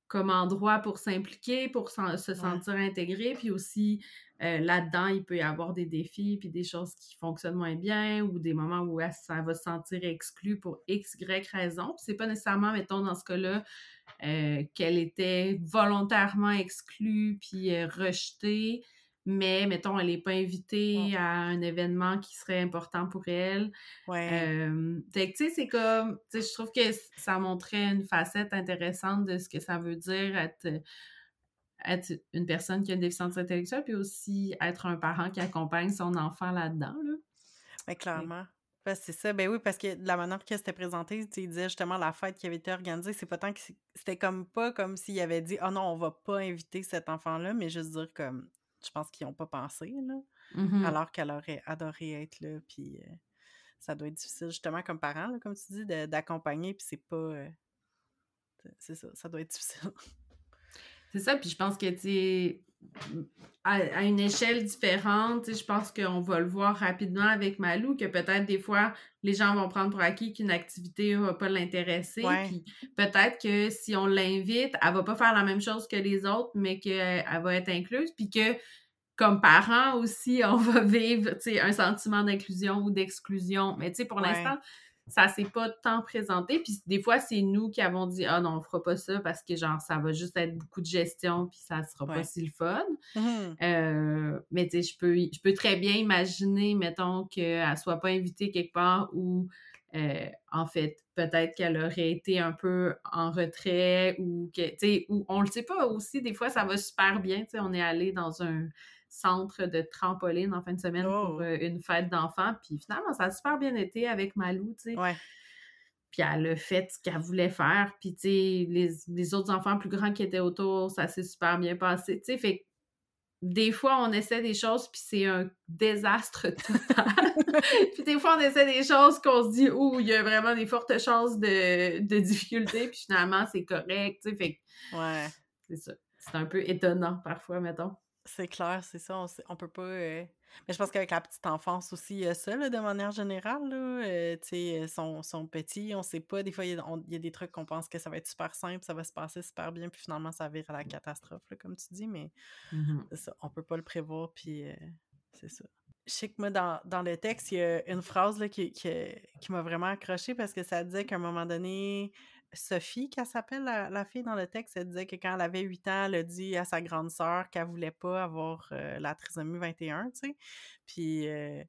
comme endroit pour s'impliquer, pour se sentir intégré, puis aussi euh, là-dedans, il peut y avoir des défis, puis des choses qui fonctionnent moins bien, ou des moments où ça va se sentir exclu pour X, Y raison. Puis c'est pas nécessairement, mettons, dans ce cas-là, euh, qu'elle était volontairement exclue, puis euh, rejetée, mais mettons, elle n'est pas invitée à un événement qui serait important pour elle. Ouais. tu sais, c'est comme, tu sais, je trouve que ça montrait une facette intéressante de ce que ça veut dire être, être une personne qui a une déficience intellectuelle, puis aussi être un parent qui accompagne son enfant là-dedans. Là. Ben, clairement. c'est ça. Ben oui, parce que la manière que c'était présenté, tu disais justement la fête qui avait été organisée, c'est pas tant que c'était comme pas comme s'il avait dit Oh non, on va pas inviter cet enfant-là, mais juste dire comme je pense qu'ils n'ont pas pensé, là. Mmh alors qu'elle aurait adoré être là, puis euh, ça doit être difficile, justement, comme parent, comme tu dis, d'accompagner, puis c'est pas... Euh, c'est ça, ça doit être difficile. C'est ça, puis je pense que, tu à, une échelle différente, je pense qu'on va le voir rapidement avec Malou, que peut-être des fois, les gens vont prendre pour acquis qu'une activité va pas l'intéresser. Puis peut-être que si on l'invite, elle va pas faire la même chose que les autres, mais qu'elle va être incluse. Puis que comme parents aussi, on va vivre un sentiment d'inclusion ou d'exclusion. Mais tu sais, pour l'instant, ça s'est pas tant présenté. Puis des fois, c'est nous qui avons dit Ah non, on fera pas ça parce que genre ça va juste être beaucoup de gestion puis ça sera pas si le fun. Mmh euh, mais tu sais, je peux, je peux très bien imaginer, mettons, qu'elle soit pas invitée quelque part où euh, en fait, peut-être qu'elle aurait été un peu en retrait ou que, tu sais, ou on le sait pas aussi, des fois ça va super bien, tu sais, on est allé dans un centre de trampoline en fin de semaine pour oh! euh, une fête d'enfants. Puis finalement, ça a super bien été avec Malou, tu sais. Puis elle a fait ce qu'elle voulait faire. Puis, tu sais, les, autres enfants plus grands qui étaient autour, ça s'est super bien passé. Tu sais, fait des fois, on essaie des choses, puis c'est un désastre total. puis des fois, on essaie des choses qu'on se dit, ouh, il y a vraiment des fortes chances de, de difficultés, puis finalement, c'est correct, tu sais, fait Ouais. C'est ça. C'est un peu étonnant, parfois, mettons. C'est clair, c'est ça. On, on peut pas. Euh, mais je pense qu'avec la petite enfance aussi, il y a ça, là, de manière générale. Là, euh, tu sais, son, son petit, on sait pas. Des fois, il y, a, des trucs qu'on pense que ça va être super simple, ça va se passer super bien, puis finalement, ça vire à la catastrophe, là, comme tu dis. Mais mmh ça, on peut pas le prévoir, puis euh, c'est ça. Je sais que moi, dans, dans, le texte, il y a une phrase là, qui, qui, qui m'a vraiment accroché parce que ça disait qu'à un moment donné, Sophie, qu'elle s'appelle la, fille dans le texte, elle disait que quand elle avait 8 ans, elle a dit à sa grande sœur qu'elle voulait pas avoir euh, la trisomie 21, tu sais. Puis euh,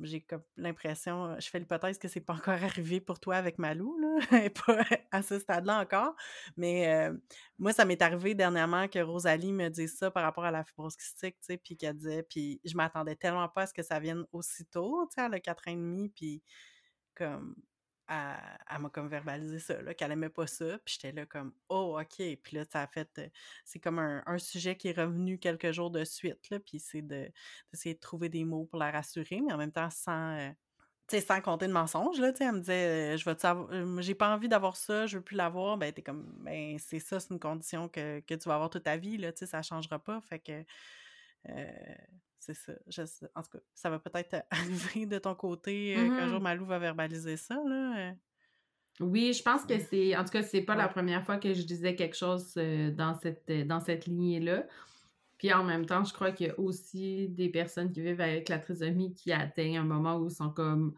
j'ai comme l'impression, je fais l'hypothèse que c'est pas encore arrivé pour toi avec Malou, là, et pas à ce stade-là encore. Mais euh, moi, ça m'est arrivé dernièrement que Rosalie me dise ça par rapport à la fibrose kystique, tu sais, puis qu'elle disait, puis je m'attendais tellement pas à ce que ça vienne aussitôt, tu sais, elle a 4 ans et demi, puis comme elle, m'a comme verbalisé ça, qu'elle aimait pas ça. Puis j'étais là comme, oh, OK. Puis là, ça a fait, euh, c'est comme un, sujet qui est revenu quelques jours de suite, là. Puis c'est d'essayer de, trouver des mots pour la rassurer, mais en même temps sans, euh, sais, sans compter de mensonges, là, elle me disait, euh, je vais j'ai pas envie d'avoir ça, je veux plus l'avoir, ben, t'es comme, ben, c'est ça, c'est une condition que, tu vas avoir toute ta vie, là, tu sais, ça changera pas, fait que, c'est ça. en tout cas, ça va peut-être arriver de ton côté qu'un jour mm-hmm. Malou va verbaliser ça, là. Oui, je pense que c'est. En tout cas, c'est pas la première fois que je disais quelque chose dans cette, dans cette lignée-là. Puis en même temps, je crois qu'il y a aussi des personnes qui vivent avec la trisomie qui atteignent un moment où ils sont comme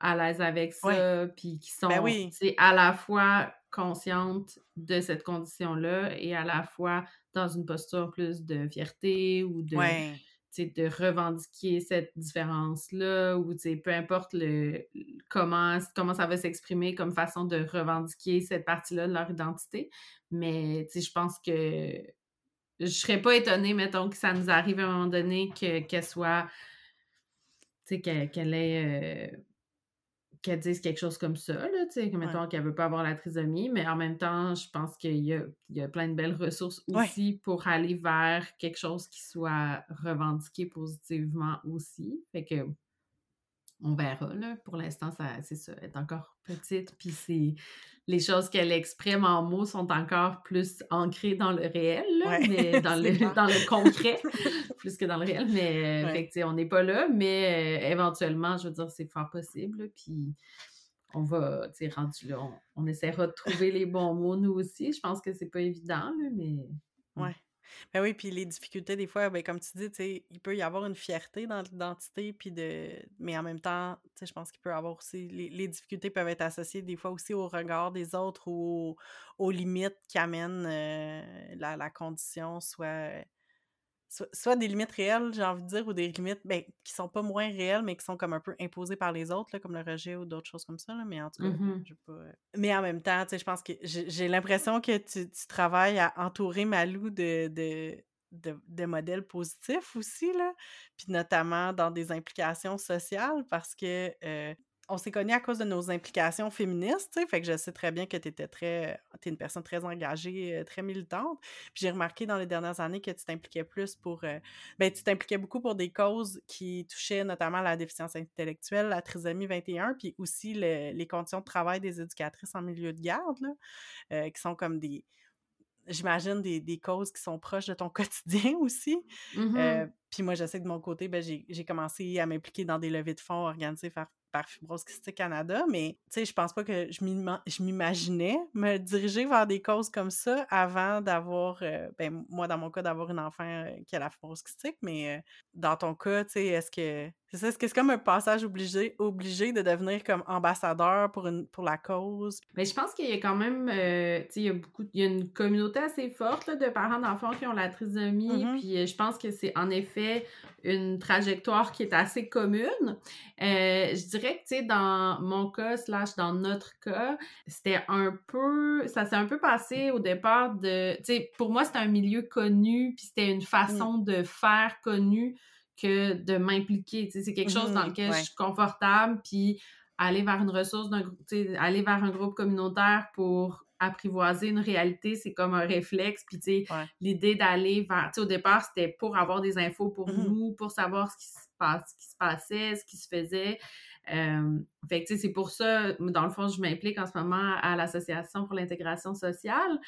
à l'aise avec ça, puis qui sont ben à la fois conscientes de cette condition-là et à la fois dans une posture plus de fierté ou de, de revendiquer cette différence-là ou peu importe le, comment, comment ça va s'exprimer comme façon de revendiquer cette partie-là de leur identité. Mais je pense que je serais pas étonnée, mettons, que ça nous arrive à un moment donné qu'elle soit, tu sais, qu'elle ait... Euh, qu'elle dise quelque chose comme ça, là, tu sais, que mettons qu'elle veut pas avoir la trisomie, mais en même temps, je pense qu'il y a, il y a plein de belles ressources aussi pour aller vers quelque chose qui soit revendiqué positivement aussi. Fait que on verra, là. Pour l'instant, ça, c'est ça, elle est encore petite, puis c'est... Les choses qu'elle exprime en mots sont encore plus ancrées dans le réel, mais dans le, dans le concret, plus que dans le réel. Mais, euh, fait on n'est pas là, mais euh, éventuellement, je veux dire, c'est fort possible, puis on va, tu sais, rendu là, on, on, essaiera de trouver les bons mots, nous aussi. Je pense que c'est pas évident, là, mais... Ouais. Ben oui, puis les difficultés, des fois, ben, comme tu dis, il peut y avoir une fierté dans l'identité, puis de... mais en même temps, je pense qu'il peut y avoir aussi... Les, difficultés peuvent être associées des fois aussi au regard des autres ou aux, limites qui amènent euh, la, la, condition, soit soit, des limites réelles, j'ai envie de dire, ou des limites ben, qui sont pas moins réelles, mais qui sont comme un peu imposées par les autres, comme le rejet ou d'autres choses comme ça. mais en tout cas, mmh je pas. Euh, mais en même temps, je pense que j'ai l'impression que tu, travailles à entourer Malou de, de, de, modèles positifs aussi, là. Puis notamment dans des implications sociales, parce que euh, on s'est connus à cause de nos implications féministes, tu sais, fait que je sais très bien que tu étais très, es une personne très engagée, euh, très militante. Puis j'ai remarqué dans les dernières années que tu t'impliquais plus pour, euh, ben tu t'impliquais beaucoup pour des causes qui touchaient notamment la déficience intellectuelle, la trisomie 21, puis aussi les conditions de travail des éducatrices en milieu de garde, là, euh, qui sont comme des, j'imagine, des, des, causes qui sont proches de ton quotidien aussi. Mmh puis moi, je sais que de mon côté, ben, j'ai commencé à m'impliquer dans des levées de fonds organisées par, par Fibrose Canada, mais tu sais, je pense pas que je m'imaginais me diriger vers des causes comme ça avant d'avoir, euh, ben moi dans mon cas, d'avoir une enfant euh, qui a la fibrose kystique, mais euh, dans ton cas, tu sais, est-ce que c'est ça, est-ce que c'est comme un passage obligé, obligé de devenir comme ambassadeur pour, une, pour la cause? Mais je pense qu'il y a quand même, tu sais, il y a beaucoup, il y a une communauté assez forte de parents d'enfants qui ont la trisomie, mmh puis je pense que c'est en effet une trajectoire qui est assez commune. je dirais que, tu sais, dans mon cas, slash dans notre cas, c'était un peu, ça s'est un peu passé au départ de, tu sais, pour moi, c'était un milieu connu, puis c'était une mmh. façon de faire connu que de m'impliquer. Tu sais, c'est quelque chose dans mmh, lequel je suis confortable, puis aller vers une ressource d'un groupe, aller vers un groupe communautaire pour apprivoiser une réalité, c'est comme un réflexe. Puis, tu sais, l'idée d'aller vers, tu sais, au départ, c'était pour avoir des infos pour mmh nous, pour savoir ce qui se passe, ce qui se passait, ce qui se faisait. Euh, fait c'est pour ça, dans le fond, je m'implique en ce moment à l'Association pour l'intégration sociale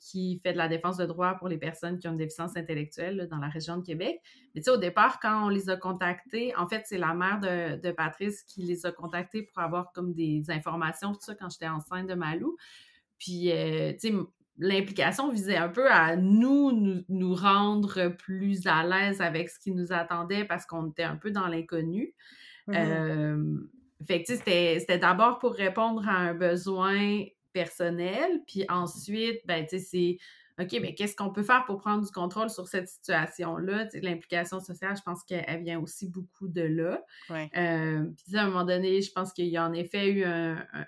qui fait de la défense de droits pour les personnes qui ont une déficience intellectuelle dans la région de Québec. Mais tu sais, au départ, quand on les a contactés, en fait, c'est la mère de, Patrice qui les a contactés pour avoir comme des informations, tout ça, quand j'étais enceinte de Malou. Puis, euh, l'implication visait un peu à nous, nous rendre plus à l'aise avec ce qui nous attendait parce qu'on était un peu dans l'inconnu. Fait que, c'était d'abord pour répondre à un besoin personnel, puis ensuite, ben, tu sais, c'est OK, mais qu'est-ce qu'on peut faire pour prendre du contrôle sur cette situation-là? L'implication sociale, je pense qu'elle vient aussi beaucoup de là. puis à un moment donné, je pense qu'il y a en effet eu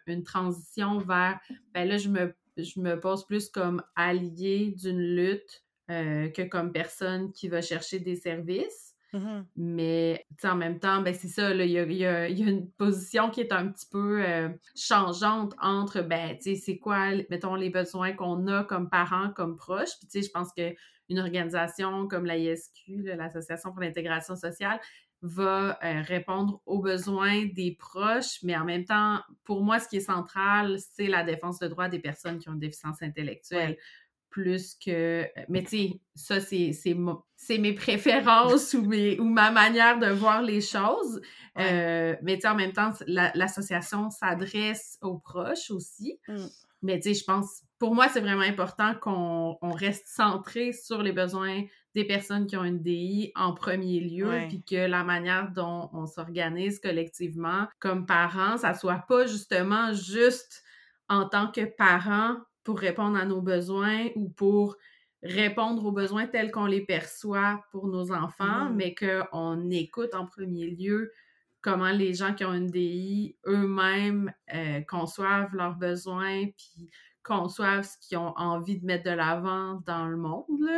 une transition vers, ben là, je me, je me pose plus comme allié d'une lutte que comme personne qui va chercher des services. Mmh Mais en même temps, ben, c'est ça, il y a, une position qui est un petit peu euh, changeante entre, ben, c'est quoi, mettons, les besoins qu'on a comme parents, comme proches. Puis, je pense qu'une organisation comme l'AISQ, l'Association pour l'intégration sociale, va euh, répondre aux besoins des proches, mais en même temps, pour moi, ce qui est central, c'est la défense de droits des personnes qui ont une déficience intellectuelle plus que. Mais tu sais, ça, c'est, c'est, mes préférences ou, mes, ou ma manière de voir les choses. Euh, mais tu sais, en même temps, l'association s'adresse aux proches aussi. Mm. Mais tu sais, je pense, pour moi, c'est vraiment important qu'on reste centré sur les besoins des personnes qui ont une DI en premier lieu, puis que la manière dont on s'organise collectivement comme parents, ça soit pas justement juste en tant que parents pour répondre à nos besoins ou pour répondre aux besoins tels qu'on les perçoit pour nos enfants, mm-hmm. mais qu'on écoute en premier lieu comment les gens qui ont une DI eux-mêmes euh, conçoivent leurs besoins, puis conçoivent ce qu'ils ont envie de mettre de l'avant dans le monde.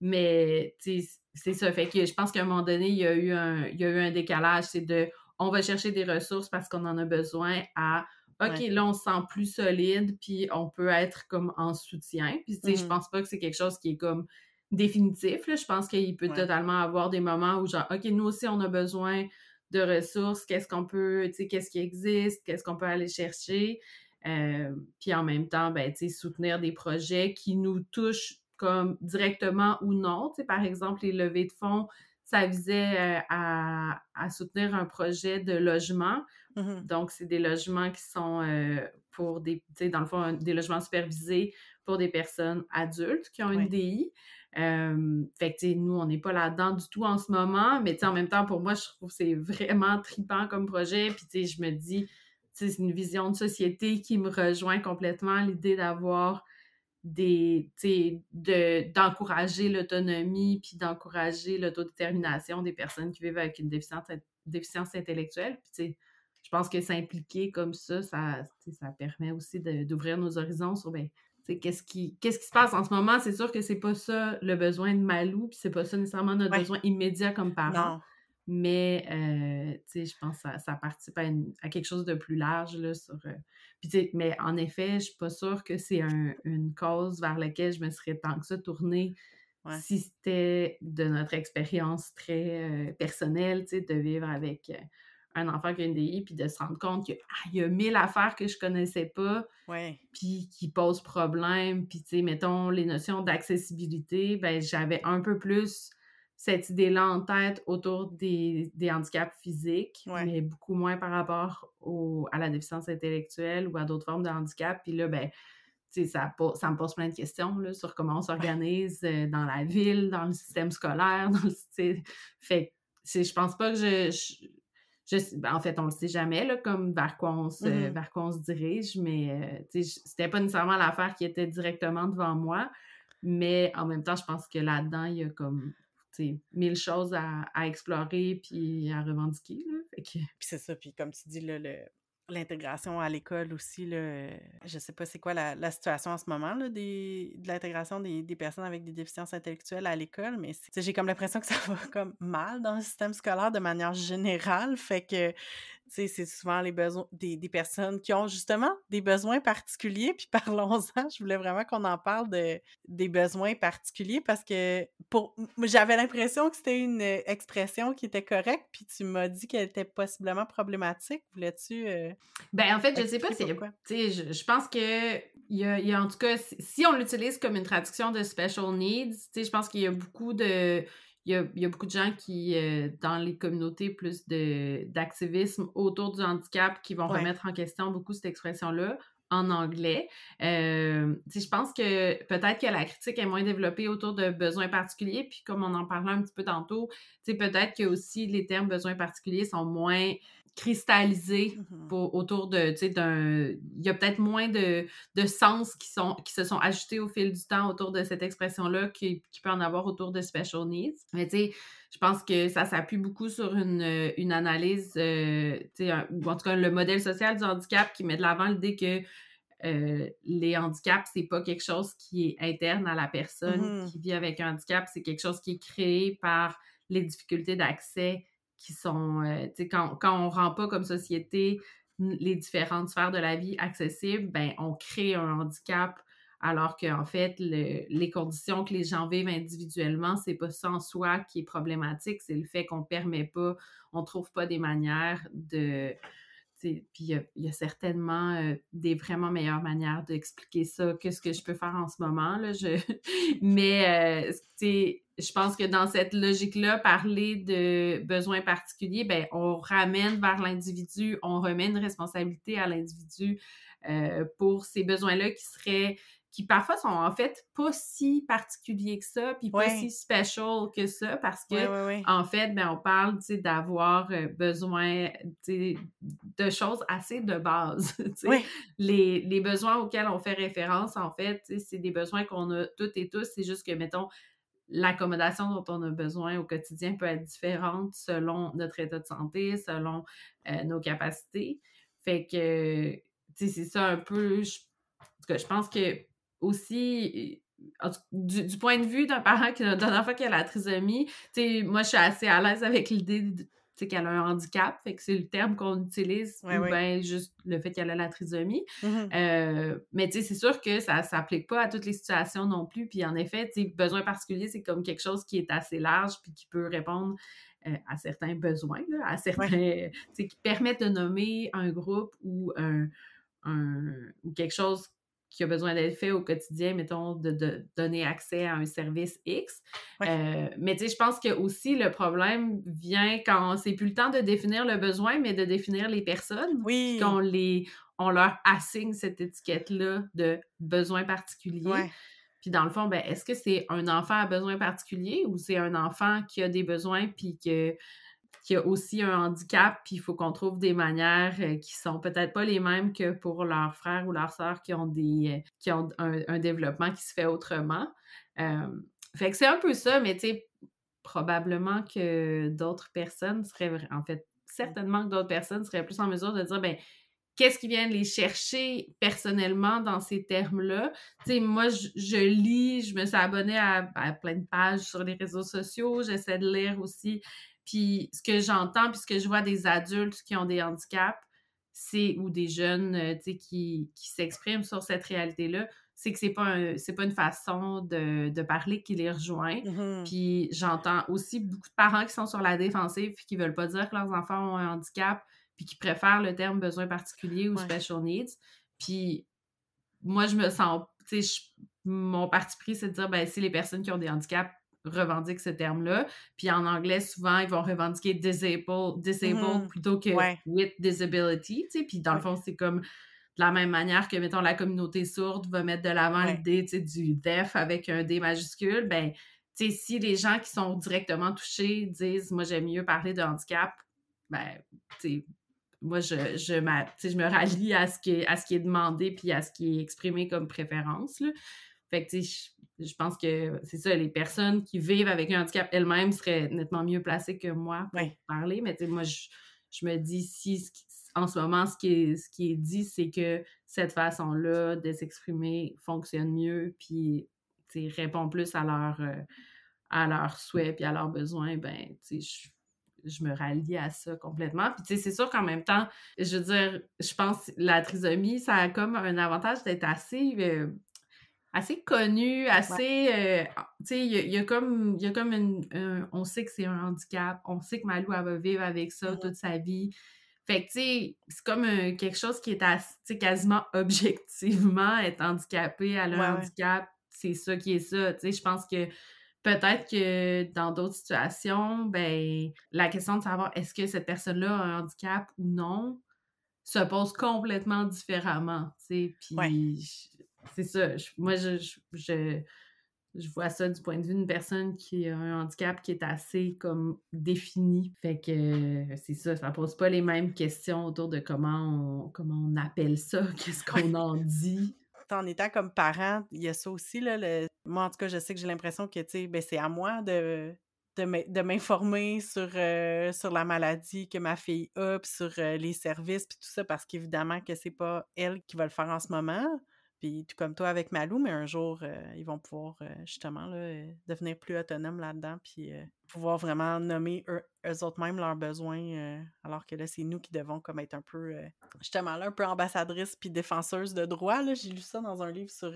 Mais c'est ça. Fait que je pense qu'à un moment donné, il y a eu un, il y a eu un décalage. C'est de on va chercher des ressources parce qu'on en a besoin à OK, là, on se sent plus solide, puis on peut être comme en soutien. Puis, tu sais, je mmh pense pas que c'est quelque chose qui est comme définitif. Je pense qu'il peut totalement avoir des moments où, genre, OK, nous aussi, on a besoin de ressources. Qu'est-ce qu'on peut, tu sais, qu'est-ce qui existe? Qu'est-ce qu'on peut aller chercher? Euh, puis en même temps, ben, tu sais, soutenir des projets qui nous touchent comme directement ou non. Tu sais, par exemple, les levées de fonds, ça visait euh, à, à, soutenir un projet de logement. Mmh Donc, c'est des logements qui sont euh, pour des, tu sais, dans le fond, des logements supervisés pour des personnes adultes qui ont une DI. fait que, tu sais, nous, on n'est pas là-dedans du tout en ce moment, mais tu sais, en même temps, pour moi, je trouve que c'est vraiment tripant comme projet. Puis, tu sais, je me dis, c'est une vision de société qui me rejoint complètement, l'idée d'avoir des, de, d'encourager l'autonomie puis d'encourager l'autodétermination des personnes qui vivent avec une déficience, déficience intellectuelle. Puis, je pense que s'impliquer comme ça, ça, ça permet aussi d'ouvrir nos horizons sur ben, qu'est-ce qui, qu'est-ce qui se passe en ce moment? C'est sûr que c'est pas ça le besoin de Malou, puis c'est pas ça nécessairement notre besoin immédiat comme parent. Mais, euh, je pense que ça, participe à, quelque chose de plus large, là, sur... Euh, puis, mais en effet, je suis pas sûre que c'est une cause vers laquelle je me serais tant que ça tournée si c'était de notre expérience très euh, personnelle, de vivre avec un enfant qui a une DI, puis de se rendre compte qu'il ah, y a mille affaires que je connaissais pas, puis qui posent problème. Puis, tu sais, mettons, les notions d'accessibilité, ben j'avais un peu plus cette idée-là en tête autour des, handicaps physiques, mais beaucoup moins par rapport à la déficience intellectuelle ou à d'autres formes de handicap. Puis là, ben, ça, ça me pose plein de questions là, sur comment on s'organise euh, dans la ville, dans le système scolaire. Dans le, fait je pense pas que je, ben, en fait, on le sait jamais, là, comme vers quoi on se, mmh vers quoi on se dirige, mais euh, c'était pas nécessairement l'affaire qui était directement devant moi. Mais en même temps, je pense que là-dedans, il y a comme mille choses à, à, explorer puis à revendiquer. Là. Puis c'est ça, puis comme tu dis, là, le, l'intégration à l'école aussi. Je sais pas c'est quoi la, situation en ce moment là, de l'intégration des, des, personnes avec des déficiences intellectuelles à l'école, mais j'ai comme l'impression que ça va comme mal dans le système scolaire de manière générale. Fait que c'est souvent les besoins des, des, personnes qui ont justement des besoins particuliers. Puis parlons-en, je voulais vraiment qu'on en parle de, des besoins particuliers parce que pour j'avais l'impression que c'était une expression qui était correcte, puis tu m'as dit qu'elle était possiblement problématique. Voulais-tu. Euh, ben, en fait, je sais pas, c'est. Je, je pense que. Il y, a, il y a en tout cas, si on l'utilise comme une traduction de special needs, je pense qu'il y a beaucoup de il y a, beaucoup de gens qui, euh, dans les communautés plus d'activisme autour du handicap, qui vont remettre en question beaucoup cette expression-là en anglais. Euh, je pense que peut-être que la critique est moins développée autour de besoins particuliers, puis comme on en parlait un petit peu tantôt, peut-être que aussi les termes besoins particuliers sont moins cristallisé mmh pour, autour de, tu sais, d'un... Il y a peut-être moins de, de, sens qui, sont, qui se sont ajoutés au fil du temps autour de cette expression-là qui, qui peut en avoir autour de special needs. Mais tu sais, je pense que ça s'appuie beaucoup sur une, une analyse, euh, tu sais, ou en tout cas le modèle social du handicap qui met de l'avant l'idée que euh, les handicaps, c'est pas quelque chose qui est interne à la personne mmh qui vit avec un handicap, c'est quelque chose qui est créé par les difficultés d'accès qui sont, euh, tu sais, quand, quand on rend pas comme société les différentes sphères de la vie accessibles, ben on crée un handicap alors qu'en fait, les conditions que les gens vivent individuellement, c'est pas ça en soi qui est problématique, c'est le fait qu'on permet pas, on trouve pas des manières de, puis il y, a certainement euh, des vraiment meilleures manières d'expliquer ça que ce que je peux faire en ce moment. Là, je... Mais euh, je pense que dans cette logique-là, parler de besoins particuliers, ben, on ramène vers l'individu, on remet une responsabilité à l'individu euh, pour ces besoins-là qui seraient qui parfois sont en fait pas si particuliers que ça, puis pas si special que ça, parce que en fait, ben, on parle d'avoir euh, besoin de choses assez de base. Les, les, besoins auxquels on fait référence, en fait, c'est des besoins qu'on a toutes et tous. C'est juste que, mettons, l'accommodation dont on a besoin au quotidien peut être différente selon notre état de santé, selon euh, nos capacités. Fait que, c'est ça un peu. Je, en tout cas, je pense que aussi, du, point de vue d'un parent, d'un enfant qui a la trisomie, moi, je suis assez à l'aise avec l'idée qu'elle a un handicap, fait que c'est le terme qu'on utilise, ou bien juste le fait qu'elle a la trisomie. Mmh euh, mais c'est sûr que ça ne s'applique pas à toutes les situations non plus. Puis en effet, besoin particulier, c'est comme quelque chose qui est assez large puis qui peut répondre euh, à certains besoins, à certains, qui permettent de nommer un groupe ou un, un ou quelque chose qui a besoin d'être fait au quotidien, mettons, de, donner accès à un service X. Euh, mais tu sais, je pense que aussi le problème vient quand c'est plus le temps de définir le besoin, mais de définir les personnes. Oui. Qu'on les, on leur assigne cette étiquette-là de besoin particulier. Puis dans le fond, ben, est-ce que c'est un enfant à besoin particulier ou c'est un enfant qui a des besoins puis que qui a aussi un handicap, puis il faut qu'on trouve des manières euh, qui sont peut-être pas les mêmes que pour leurs frères ou leurs sœurs qui ont des euh, qui ont un, développement qui se fait autrement. Euh, fait que c'est un peu ça, mais tu sais, probablement que d'autres personnes seraient en fait certainement que d'autres personnes seraient plus en mesure de dire ben qu'est-ce qui vient les chercher personnellement dans ces termes-là? Tu sais, moi, je, lis, je me suis abonnée à, plein de pages sur les réseaux sociaux, j'essaie de lire aussi puis ce que j'entends, puis ce que je vois des adultes qui ont des handicaps, c'est ou des jeunes euh, qui, qui s'expriment sur cette réalité-là, c'est que c'est pas pas une façon de, parler qui les rejoint. Mmh puis j'entends aussi beaucoup de parents qui sont sur la défensive puis qui veulent pas dire que leurs enfants ont un handicap puis qui préfèrent le terme besoin particulier ou special needs. Puis moi je me sens tu sais mon parti pris c'est de dire ben si les personnes qui ont des handicaps revendiquent ce terme-là. Puis en anglais, souvent, ils vont revendiquer disabled, disabled mmh plutôt que with disability, tu sais. Puis dans le fond, c'est comme de la même manière que, mettons, la communauté sourde va mettre de l'avant l'idée, tu sais, du deaf avec un D majuscule, ben, tu sais, si les gens qui sont directement touchés disent « moi, j'aime mieux parler de handicap », ben, tu sais, moi, je, je, je me rallie à ce, qui est, à ce qui est demandé puis à ce qui est exprimé comme préférence. Là. Fait que, tu sais, je pense que c'est ça, les personnes qui vivent avec un handicap elles-mêmes seraient nettement mieux placées que moi pour parler. Mais moi, je, me dis si en ce moment, ce qui est, ce qui est dit, c'est que cette façon-là de s'exprimer fonctionne mieux, puis répond plus à leurs euh, à leurs souhaits puis à leurs besoins, ben, je, je me rallie à ça complètement. Puis, c'est sûr qu'en même temps, je veux dire, je pense la trisomie, ça a comme un avantage d'être assez euh, assez connu, assez. Euh, tu sais, il y, a comme, y a comme une, on sait que c'est un handicap, on sait que Malou, elle va vivre avec ça toute sa vie. Fait que, tu sais, c'est comme euh, quelque chose qui est assez, quasiment objectivement être handicapé, à un handicap, c'est ça qui est ça. Tu sais, je pense que peut-être que dans d'autres situations, ben, la question de savoir est-ce que cette personne-là a un handicap ou non se pose complètement différemment, tu sais. Puis c'est ça. moi, je, je, je, vois ça du point de vue d'une personne qui a un handicap qui est assez comme défini. Fait que c'est ça, ça pose pas les mêmes questions autour de comment on, comment on appelle ça, qu'est-ce qu'on en dit. En étant comme parent, il y a ça aussi. Là, Moi, en tout cas, je sais que j'ai l'impression que ben, c'est à moi de, de m'informer sur, euh, sur la maladie que ma fille a, puis sur euh, les services, puis tout ça, parce qu'évidemment que c'est pas elle qui va le faire en ce moment. Puis tout comme toi avec Malou, mais un jour, euh, ils vont pouvoir euh, justement là, euh, devenir plus autonomes là-dedans, puis pouvoir vraiment nommer eux, autres mêmes leurs besoins, alors que là, c'est nous qui devons comme être un peu, justement là, un peu ambassadrices puis défenseuses de droit. J'ai lu ça dans un livre sur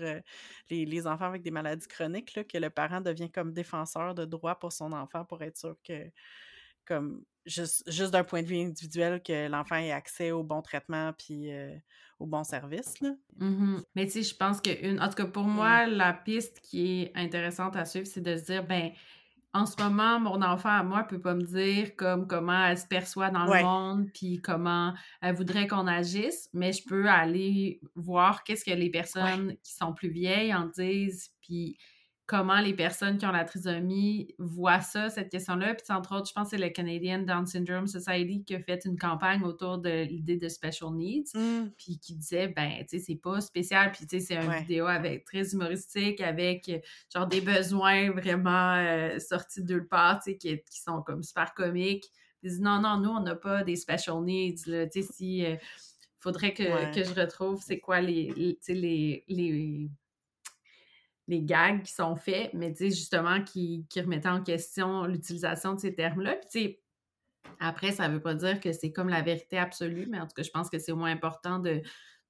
les, enfants avec des maladies chroniques, là, que le parent devient comme défenseur de droit pour son enfant pour être sûr que comme juste, juste d'un point de vue individuel, que l'enfant ait accès au bon traitement puis euh, au bon service. Là. Mm-hmm. Mais tu sais, je pense que une. En tout cas, pour moi, la piste qui est intéressante à suivre, c'est de se dire, ben, en ce moment, mon enfant à moi peut pas me dire comme comment elle se perçoit dans le monde, puis comment elle voudrait qu'on agisse, mais je peux aller voir qu'est-ce que les personnes qui sont plus vieilles en disent, puis comment les personnes qui ont la trisomie voient ça, cette question-là. Puis, entre autres, je pense que c'est le Canadian Down Syndrome Society qui a fait une campagne autour de l'idée de special needs, mmh. puis qui disait, ben, tu sais, c'est pas spécial, puis, tu sais, c'est une vidéo avec, très humoristique, avec, genre, des besoins vraiment euh, sortis de nulle part, tu sais, qui, sont comme super comiques. Ils disent, non, non, nous, on n'a pas des special needs, tu sais, si... il euh, faudrait que, que, je retrouve c'est quoi les, les, les les gags qui sont faits, mais tu sais, justement, qui, qui remettaient en question l'utilisation de ces termes-là. Puis, tu sais, après, ça ne veut pas dire que c'est comme la vérité absolue, mais en tout cas, je pense que c'est au moins important de,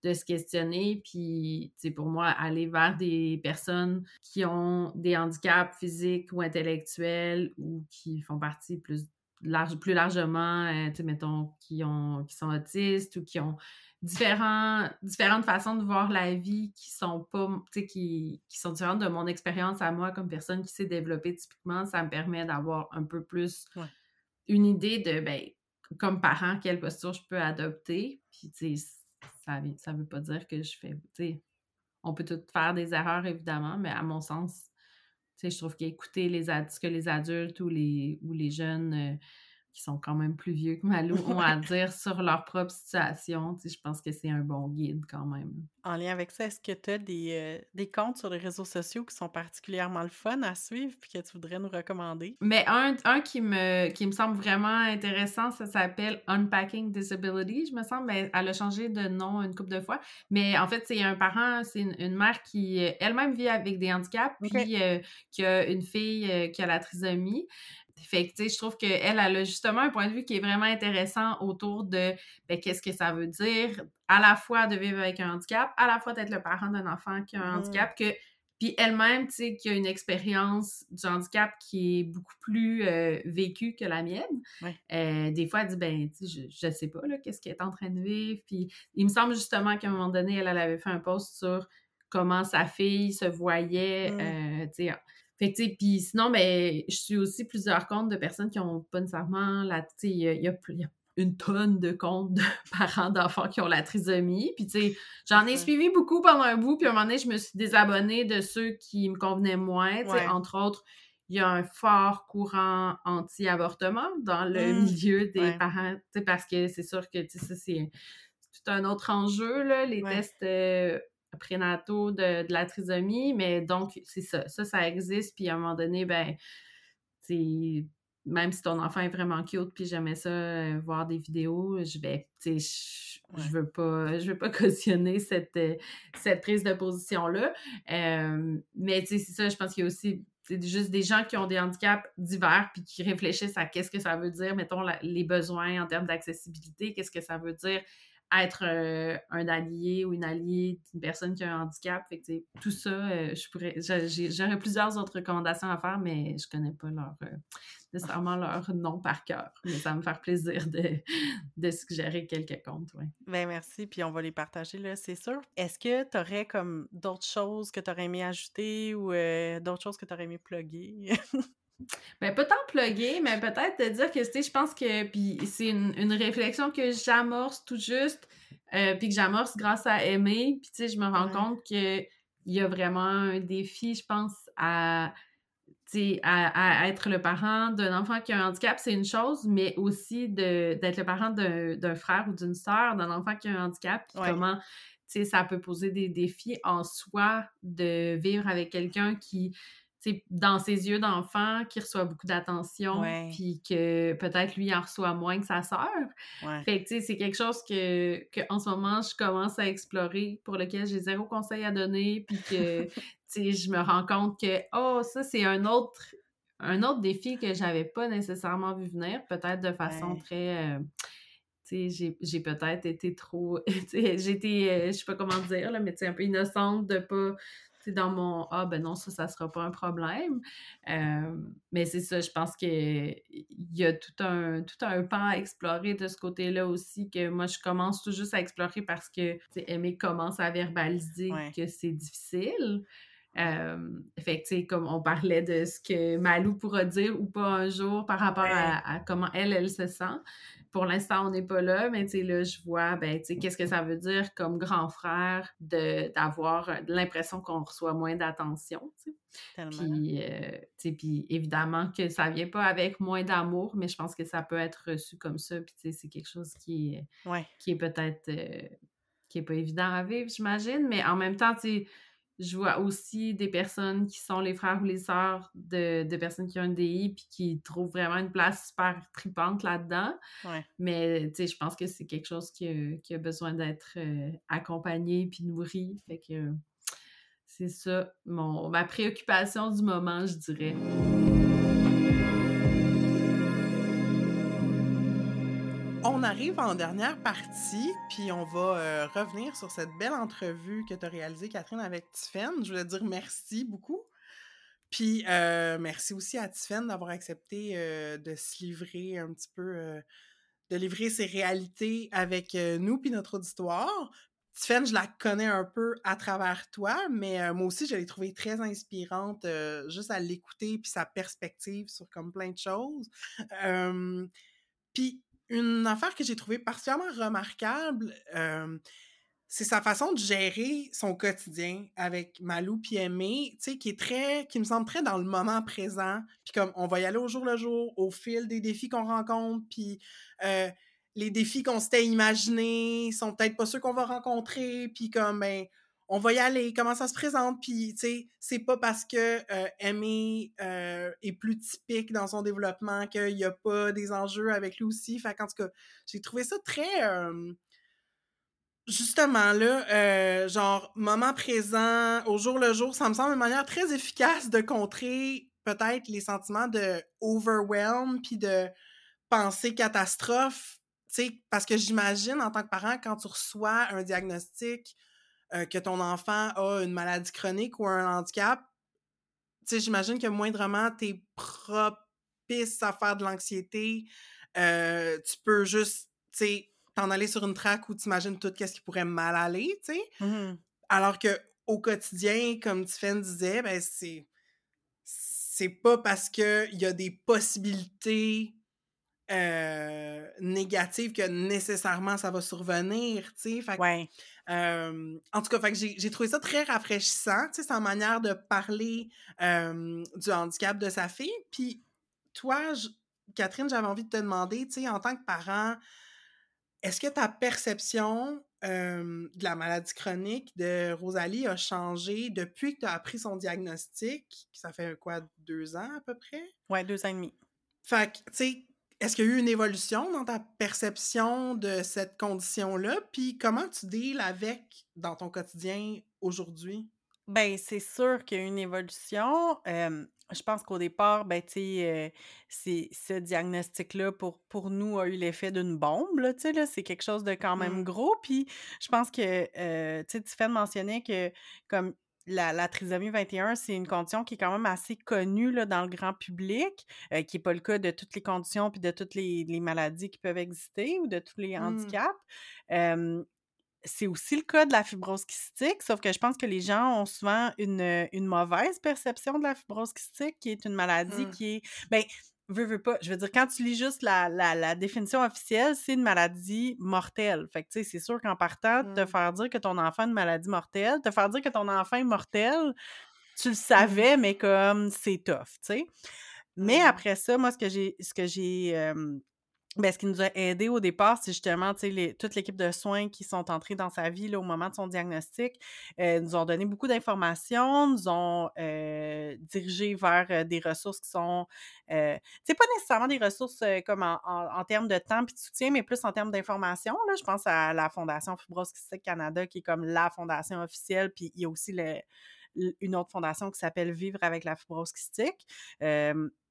de se questionner. Puis, tu sais, pour moi, aller vers des personnes qui ont des handicaps physiques ou intellectuels ou qui font partie plus, large, plus largement, euh, tu sais, mettons, qui, ont, qui sont autistes ou qui ont différents, différentes façons de voir la vie qui sont pas, qui, qui sont différentes de mon expérience à moi comme personne qui s'est développée typiquement, ça me permet d'avoir un peu plus une idée de, ben, comme parent, quelle posture je peux adopter. Puis, tu sais, ça, ça veut pas dire que je fais, tu sais, on peut tout faire des erreurs, évidemment, mais à mon sens, je trouve qu'écouter les, ce que les adultes ou les, ou les jeunes euh, qui sont quand même plus vieux que Malou ont à dire sur leur propre situation. Tu je pense que c'est un bon guide quand même. En lien avec ça, est-ce que tu as des, euh, des, comptes sur les réseaux sociaux qui sont particulièrement le fun à suivre puis que tu voudrais nous recommander? Mais un, un qui, me, qui me semble vraiment intéressant, ça s'appelle Unpacking Disability, je me semble. mais elle a changé de nom une couple de fois. Mais en fait, c'est un parent, c'est une, mère qui euh, elle-même vit avec des handicaps, puis euh, qui a une fille qui a la trisomie. Fait que, je trouve qu'elle, elle a justement un point de vue qui est vraiment intéressant autour de ben, qu'est-ce que ça veut dire à la fois de vivre avec un handicap, à la fois d'être le parent d'un enfant qui a un mmh. handicap, que puis elle-même, tu sais, qui a une expérience du handicap qui est beaucoup plus euh, vécue que la mienne. Euh, des fois, elle dit, ben, tu sais, je, je sais pas, là, qu'est-ce qu'elle est en train de vivre. Puis il me semble justement qu'à un moment donné, elle, elle avait fait un post sur comment sa fille se voyait, euh, tu sais, fait que, tu sais, puis sinon, ben, je suis aussi plusieurs comptes de personnes qui ont pas nécessairement la, tu sais, il y, a, une tonne de comptes de parents d'enfants qui ont la trisomie. Puis, tu sais, j'en ai suivi beaucoup pendant un bout, puis à un moment donné, je me suis désabonnée de ceux qui me convenaient moins, tu sais, entre autres. Il y a un fort courant anti-avortement dans le mmh. milieu des parents, tu sais, parce que c'est sûr que, tu sais, ça, c'est tout un autre enjeu, là, les tests euh, prénataux de, la trisomie, mais donc, c'est ça. Ça, ça existe, puis à un moment donné, ben, c'est même si ton enfant est vraiment cute, puis j'aimais ça, euh, voir des vidéos, je vais, tu sais, je, veux pas, je veux pas cautionner cette, euh, cette prise de position-là. Euh, mais, tu sais, c'est ça, je pense qu'il y a aussi juste des gens qui ont des handicaps divers, puis qui réfléchissent à qu'est-ce que ça veut dire, mettons, les besoins en termes d'accessibilité, qu'est-ce que ça veut dire être euh, un allié ou une alliée d'une personne qui a un handicap. Fait que, tout ça, euh, je pourrais, j'aurais plusieurs autres recommandations à faire, mais je connais pas leur, euh, nécessairement leur nom par cœur. Mais ça va me faire plaisir de, de suggérer quelques comptes. Ouais. Ben merci, puis on va les partager, là, c'est sûr. Est-ce que tu aurais comme d'autres choses que tu aurais aimé ajouter ou d'autres choses que tu aurais aimé plugger? Ben, pas tant plugger, mais peut-être de dire que, tu sais, je pense que, puis c'est une, réflexion que j'amorce tout juste, euh, puis que j'amorce grâce à aimer, puis tu sais, je me rends compte qu'il y a vraiment un défi, je pense, à, à, à être le parent d'un enfant qui a un handicap, c'est une chose, mais aussi d'être le parent d'un frère ou d'une sœur d'un enfant qui a un handicap, puis comment, tu sais, ça peut poser des défis en soi de vivre avec quelqu'un qui dans ses yeux d'enfant, qui reçoit beaucoup d'attention, puis que peut-être lui en reçoit moins que sa sœur. Fait que, tu sais, c'est quelque chose que, que, en ce moment, je commence à explorer, pour lequel j'ai zéro conseil à donner, puis que, tu sais, je me rends compte que, oh, ça, c'est un autre, un autre défi que j'avais pas nécessairement vu venir, peut-être de façon très... Euh, j'ai peut-être été trop... j'ai été, euh, je sais pas comment dire, là, mais un peu innocente de pas dans mon Ah, ben non, ça, ça sera pas un problème. mais c'est ça, je pense qu'il y a tout un, tout un pan à explorer de ce côté-là aussi, que moi, je commence tout juste à explorer parce que Aimé commence à verbaliser que c'est difficile. Fait que, tu sais, comme on parlait de ce que Malou pourra dire ou pas un jour par rapport à, comment elle, elle se sent. Pour l'instant, on n'est pas là, mais là, je vois, ben, qu'est-ce que ça veut dire comme grand frère d'avoir l'impression qu'on reçoit moins d'attention, Puis, euh, puis évidemment que ça vient pas avec moins d'amour, mais je pense que ça peut être reçu comme ça, puis c'est quelque chose qui est, qui est peut-être, euh, qui est pas évident à vivre, j'imagine, mais en même temps, tu je vois aussi des personnes qui sont les frères ou les sœurs de, personnes qui ont un DI puis qui trouvent vraiment une place super tripante là-dedans. Mais tu sais, je pense que c'est quelque chose qui a, besoin d'être euh, accompagné puis nourri. Fait que c'est ça mon, ma préoccupation du moment, je dirais. On arrive en dernière partie, puis on va euh, revenir sur cette belle entrevue que tu as réalisée, Catherine, avec Tiffen. Je voulais dire merci beaucoup. Puis euh, merci aussi à Tiffen d'avoir accepté euh, de se livrer un petit peu, de livrer ses réalités avec nous puis notre auditoire. Tiffen, je la connais un peu à travers toi, mais moi aussi, je l'ai trouvée très inspirante juste à l'écouter puis sa perspective sur comme plein de choses. puis une affaire que j'ai trouvée particulièrement remarquable, c'est sa façon de gérer son quotidien avec Malou puis Aimé, tu sais, qui est très, qui me semble très dans le moment présent, puis comme on va y aller au jour le jour, au fil des défis qu'on rencontre, puis les défis qu'on s'était imaginés sont peut-être pas ceux qu'on va rencontrer, puis comme, ben, on va y aller, comment ça se présente, puis tu sais, c'est pas parce que euh, Amy euh, est plus typique dans son développement qu'il n'y a pas des enjeux avec lui aussi. Fait qu'en tout cas, j'ai trouvé ça très... Euh, justement, là, genre, moment présent, au jour le jour, ça me semble une manière très efficace de contrer peut-être les sentiments de overwhelm puis de pensée catastrophe, tu sais, parce que j'imagine, en tant que parent, quand tu reçois un diagnostic euh, que ton enfant a une maladie chronique ou un handicap, tu sais, j'imagine que moindrement t'es propice à faire de l'anxiété. Euh, tu peux juste, tu sais, t'en aller sur une traque où tu imagines tout ce qui pourrait mal aller, tu sais. Mmh Alors que au quotidien, comme Tiffen disait, ben c'est c'est pas parce qu'il y a des possibilités euh, négatives que nécessairement ça va survenir, tu sais. Ouais en tout cas, j'ai trouvé ça très rafraîchissant, tu sais, sa manière de parler du handicap de sa fille. Puis toi, Catherine, j'avais envie de te demander, tu sais, en tant que parent, est-ce que ta perception de la maladie chronique de Rosalie a changé depuis que tu as appris son diagnostic? Ça fait quoi, deux ans à peu près? Ouais, deux ans et demi. Fait que, tu sais, est-ce qu'il y a eu une évolution dans ta perception de cette condition-là? Puis comment tu deals avec dans ton quotidien aujourd'hui? Ben, c'est sûr qu'il y a eu une évolution. je pense qu'au départ, ben, tu sais, c'est ce diagnostic-là, pour, pour nous, a eu l'effet d'une bombe, là, tu sais, là, c'est quelque chose de quand même mmh. gros. Puis je pense que, tu sais, tu fais mentionner que, comme la, trisomie 21, c'est une condition qui est quand même assez connue là, dans le grand public, euh, qui n'est pas le cas de toutes les conditions puis de toutes les, maladies qui peuvent exister ou de tous les mmh. handicaps. c'est aussi le cas de la fibrose kystique, sauf que je pense que les gens ont souvent une, mauvaise perception de la fibrose kystique, qui est une maladie mmh. qui est. Ben, veux, veux pas. Je veux dire, quand tu lis juste la, la, définition officielle, c'est une maladie mortelle. Fait que, tu sais, c'est sûr qu'en partant, te mmh. faire dire que ton enfant a une maladie mortelle, te faire dire que ton enfant est mortel, tu le mmh. savais, mais comme c'est tough, tu sais. Mais mmh. après ça, moi, ce que j'ai, ce que j'ai ben, ce qui nous a aidé au départ, c'est justement toute l'équipe de soins qui sont entrés dans sa vie là, au moment de son diagnostic, euh, nous ont donné beaucoup d'informations, nous ont euh, dirigé vers euh, des ressources qui sont, c'est pas nécessairement des ressources comme en, termes de temps et de soutien, mais plus en termes d'information. Je pense à la Fondation Fibrose Canada, qui est comme la fondation officielle, puis il y a aussi une autre fondation qui s'appelle Vivre avec la fibrose kystique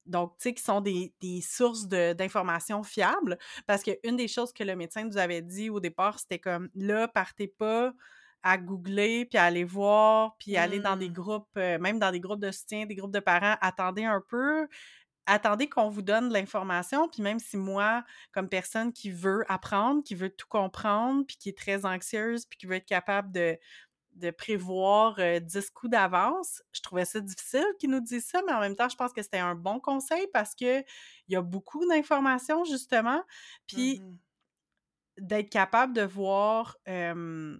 donc, tu sais, qui sont des, sources d'informations fiables. Parce qu'une des choses que le médecin nous avait dit au départ, c'était comme là, partez pas à googler, puis à aller voir, puis aller dans des Mmh. groupes, euh, même dans des groupes de soutien, des groupes de parents, attendez un peu, attendez qu'on vous donne de l'information, puis même si moi, comme personne qui veut apprendre, qui veut tout comprendre, puis qui est très anxieuse, puis qui veut être capable de, de prévoir euh, 10 coups d'avance, je trouvais ça difficile qu'ils nous disent ça, mais en même temps, je pense que c'était un bon conseil parce que il y a beaucoup d'informations, justement, puis Mhm. d'être capable de voir, euh,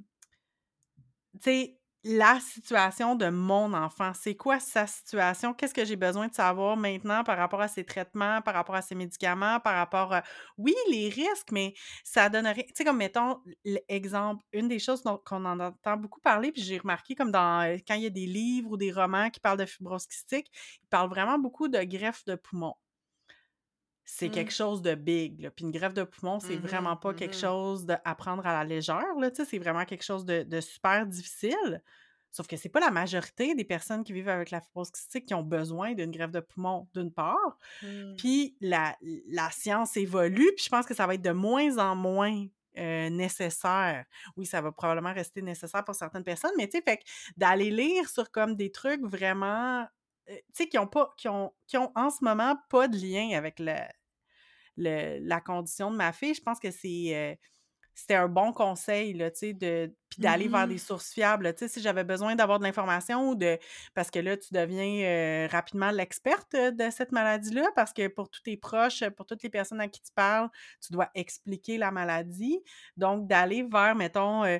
tu sais, la situation de mon enfant? C'est quoi sa situation? Qu'est-ce que j'ai besoin de savoir maintenant par rapport à ses traitements, par rapport à ses médicaments, par rapport à... Oui, les risques, mais ça donnerait... Tu sais, comme mettons, l'exemple, une des choses qu'on en entend beaucoup parler, puis j'ai remarqué comme dans... euh, Quand il y a des livres ou des romans qui parlent de fibrose kystique, ils parlent vraiment beaucoup de greffe de poumon c'est quelque Mm. chose de big. Là. Puis une greffe de poumon, c'est Mhm, vraiment pas quelque mhm. chose de- à prendre à la légère. C'est vraiment quelque chose de, de super difficile. Sauf que c'est pas la majorité des personnes qui vivent avec la fibrose kystique qui ont besoin d'une greffe de poumon, d'une part. Puis la, la science évolue, puis je pense que ça va être de moins en moins euh, nécessaire. Oui, ça va probablement rester nécessaire pour certaines personnes, mais tu sais, fait que d'aller lire sur comme des trucs vraiment, tu sais, qui ont pas, qui ont, qui ont en ce moment pas de lien avec la condition de ma fille, je pense que c'est euh, c'était un bon conseil, là, tu sais, de, puis d'aller vers des Mhm. sources fiables. Tu sais, si j'avais besoin d'avoir de l'information ou de... Parce que là, tu deviens euh, rapidement l'experte de cette maladie-là, parce que pour tous tes proches, pour toutes les personnes à qui tu parles, tu dois expliquer la maladie. Donc, d'aller vers, mettons, euh,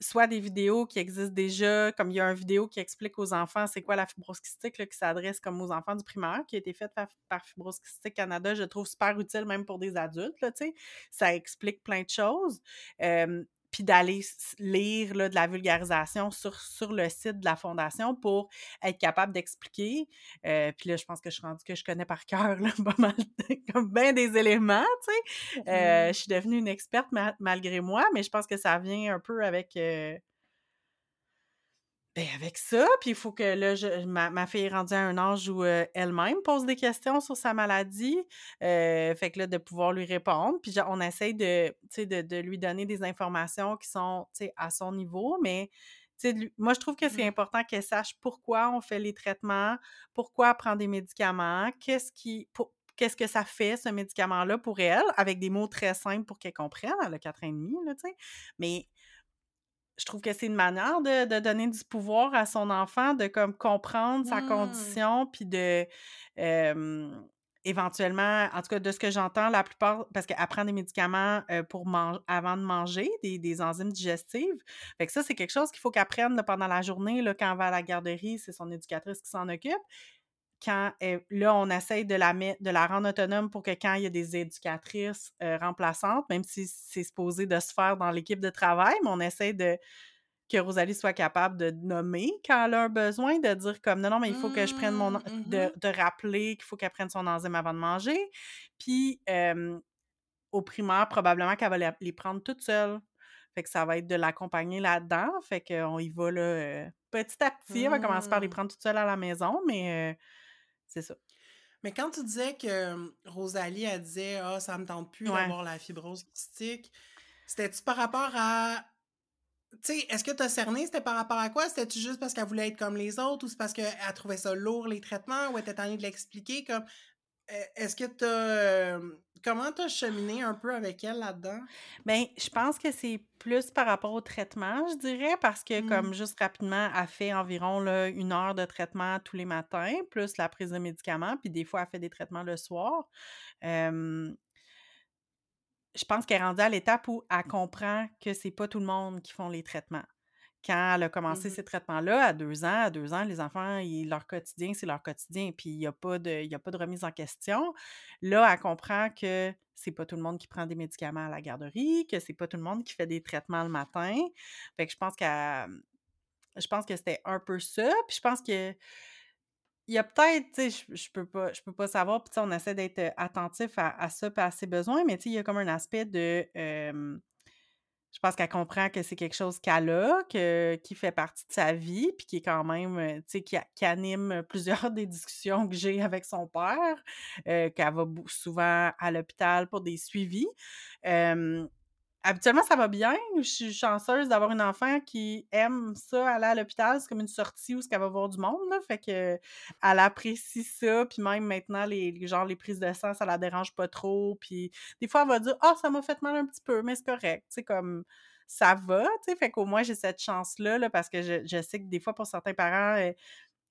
soit des vidéos qui existent déjà, comme il y a une vidéo qui explique aux enfants c'est quoi la fibrose kystique, là, qui s'adresse comme aux enfants du primaire, qui a été faite par, par Fibrose Kystique Canada, je trouve super utile même pour des adultes, là, tu sais. Ça explique plein de choses. Euh, puis d'aller lire là, de la vulgarisation sur, sur le site de la Fondation pour être capable d'expliquer. Euh, puis là, je pense que je suis rendue que je connais par cœur là, pas mal, comme bien des éléments, tu sais. Euh, je suis devenue une experte ma- malgré moi, mais je pense que ça vient un peu avec... euh, ben avec ça, puis il faut que là, je, ma, ma fille est rendue à un âge où euh, elle-même pose des questions sur sa maladie. euh, fait que là, de pouvoir lui répondre. Puis on essaye de, de, de lui donner des informations qui sont à son niveau, mais lui- moi, je trouve que c'est Mhm. important qu'elle sache pourquoi on fait les traitements, pourquoi elle prend des médicaments, qu'est-ce qui. pour- Qu'est-ce que ça fait, ce médicament-là, pour elle, avec des mots très simples pour qu'elle comprenne. Elle a 4 ans et demi, là, tu sais. Mais je trouve que c'est une manière de, de donner du pouvoir à son enfant, de comme comprendre sa Mm. condition, puis de euh, éventuellement, en tout cas de ce que j'entends, la plupart, parce qu'elle prend des médicaments euh, pour man- avant de manger, des, des enzymes digestives. Fait que ça, c'est quelque chose qu'il faut qu'elle prenne là, pendant la journée, là, quand elle va à la garderie, c'est son éducatrice qui s'en occupe. Quand elle- là, on essaye de la mettre, de la rendre autonome pour que quand il y a des éducatrices euh, remplaçantes, même si c'est supposé de se faire dans l'équipe de travail, mais on essaie de que Rosalie soit capable de nommer quand elle a un besoin, de dire comme non, non, mais il faut que je prenne mon. Mm, de, mhm. de rappeler qu'il faut qu'elle prenne son enzyme avant de manger. Puis euh, au primaire, probablement qu'elle va les, prendre toute seule. Fait que ça va être de l'accompagner là-dedans. Fait qu'on y va là, euh, petit à petit. Elle va commencer par les Mm. prendre toute seule à la maison, mais euh, c'est ça. Mais quand tu disais que hum, Rosalie, elle disait Ah, ça me tente plus Ouais. d'avoir la fibrose kystique, c'était-tu par rapport à. Tu sais, est-ce que tu as cerné, c'était par rapport à quoi? C'était-tu juste parce qu'elle voulait être comme les autres ou c'est parce qu'elle trouvait ça lourd, les traitements, ou elle était tannée de l'expliquer? Comme, est-ce que tu as. comment tu as cheminé un peu avec elle là-dedans? Ben, je pense que c'est plus par rapport au traitement, je dirais, parce que Mm. comme juste rapidement, elle fait environ là, une heure de traitement tous les matins, plus la prise de médicaments, puis des fois, elle fait des traitements le soir. Euh, je pense qu'elle est rendue à l'étape où elle comprend que c'est pas tout le monde qui font les traitements. Quand elle a commencé Mhm. ces traitements-là, à deux ans, à deux ans, les enfants, ils- leur quotidien, c'est leur quotidien, puis il n'y a, pas de- y a pas de remise en question. Là, elle comprend que c'est pas tout le monde qui prend des médicaments à la garderie, que c'est pas tout le monde qui fait des traitements le matin. Fait que je pense qu'elle je pense que c'était un peu ça. Puis je pense que il y a peut-être, tu sais, je, je peux pas, je peux pas savoir, puis tu sais, on essaie d'être euh, attentif à, à ça, puis à ses besoins, mais tu sais, il y a comme un aspect de, euh, je pense qu'elle comprend que c'est quelque chose qu'elle a, que, qui fait partie de sa vie, puis qui est quand même, tu sais, qui, anime plusieurs des discussions que j'ai avec son père, qu'elle va souvent à l'hôpital pour des suivis. Habituellement, ça va bien. Je suis chanceuse d'avoir une enfant qui aime ça, aller à l'hôpital. C'est comme une sortie où qu'elle va voir du monde. Fait que elle apprécie ça. Puis même maintenant, les, les- prises de sang, ça la dérange pas trop. Puis des fois, elle va dire « Ah, ça m'a fait mal un petit peu, mais c'est correct. » sais, comme ça va, sais. Fait qu'au moins, j'ai cette chance-là, là, parce que je, sais que des fois, pour certains parents... euh,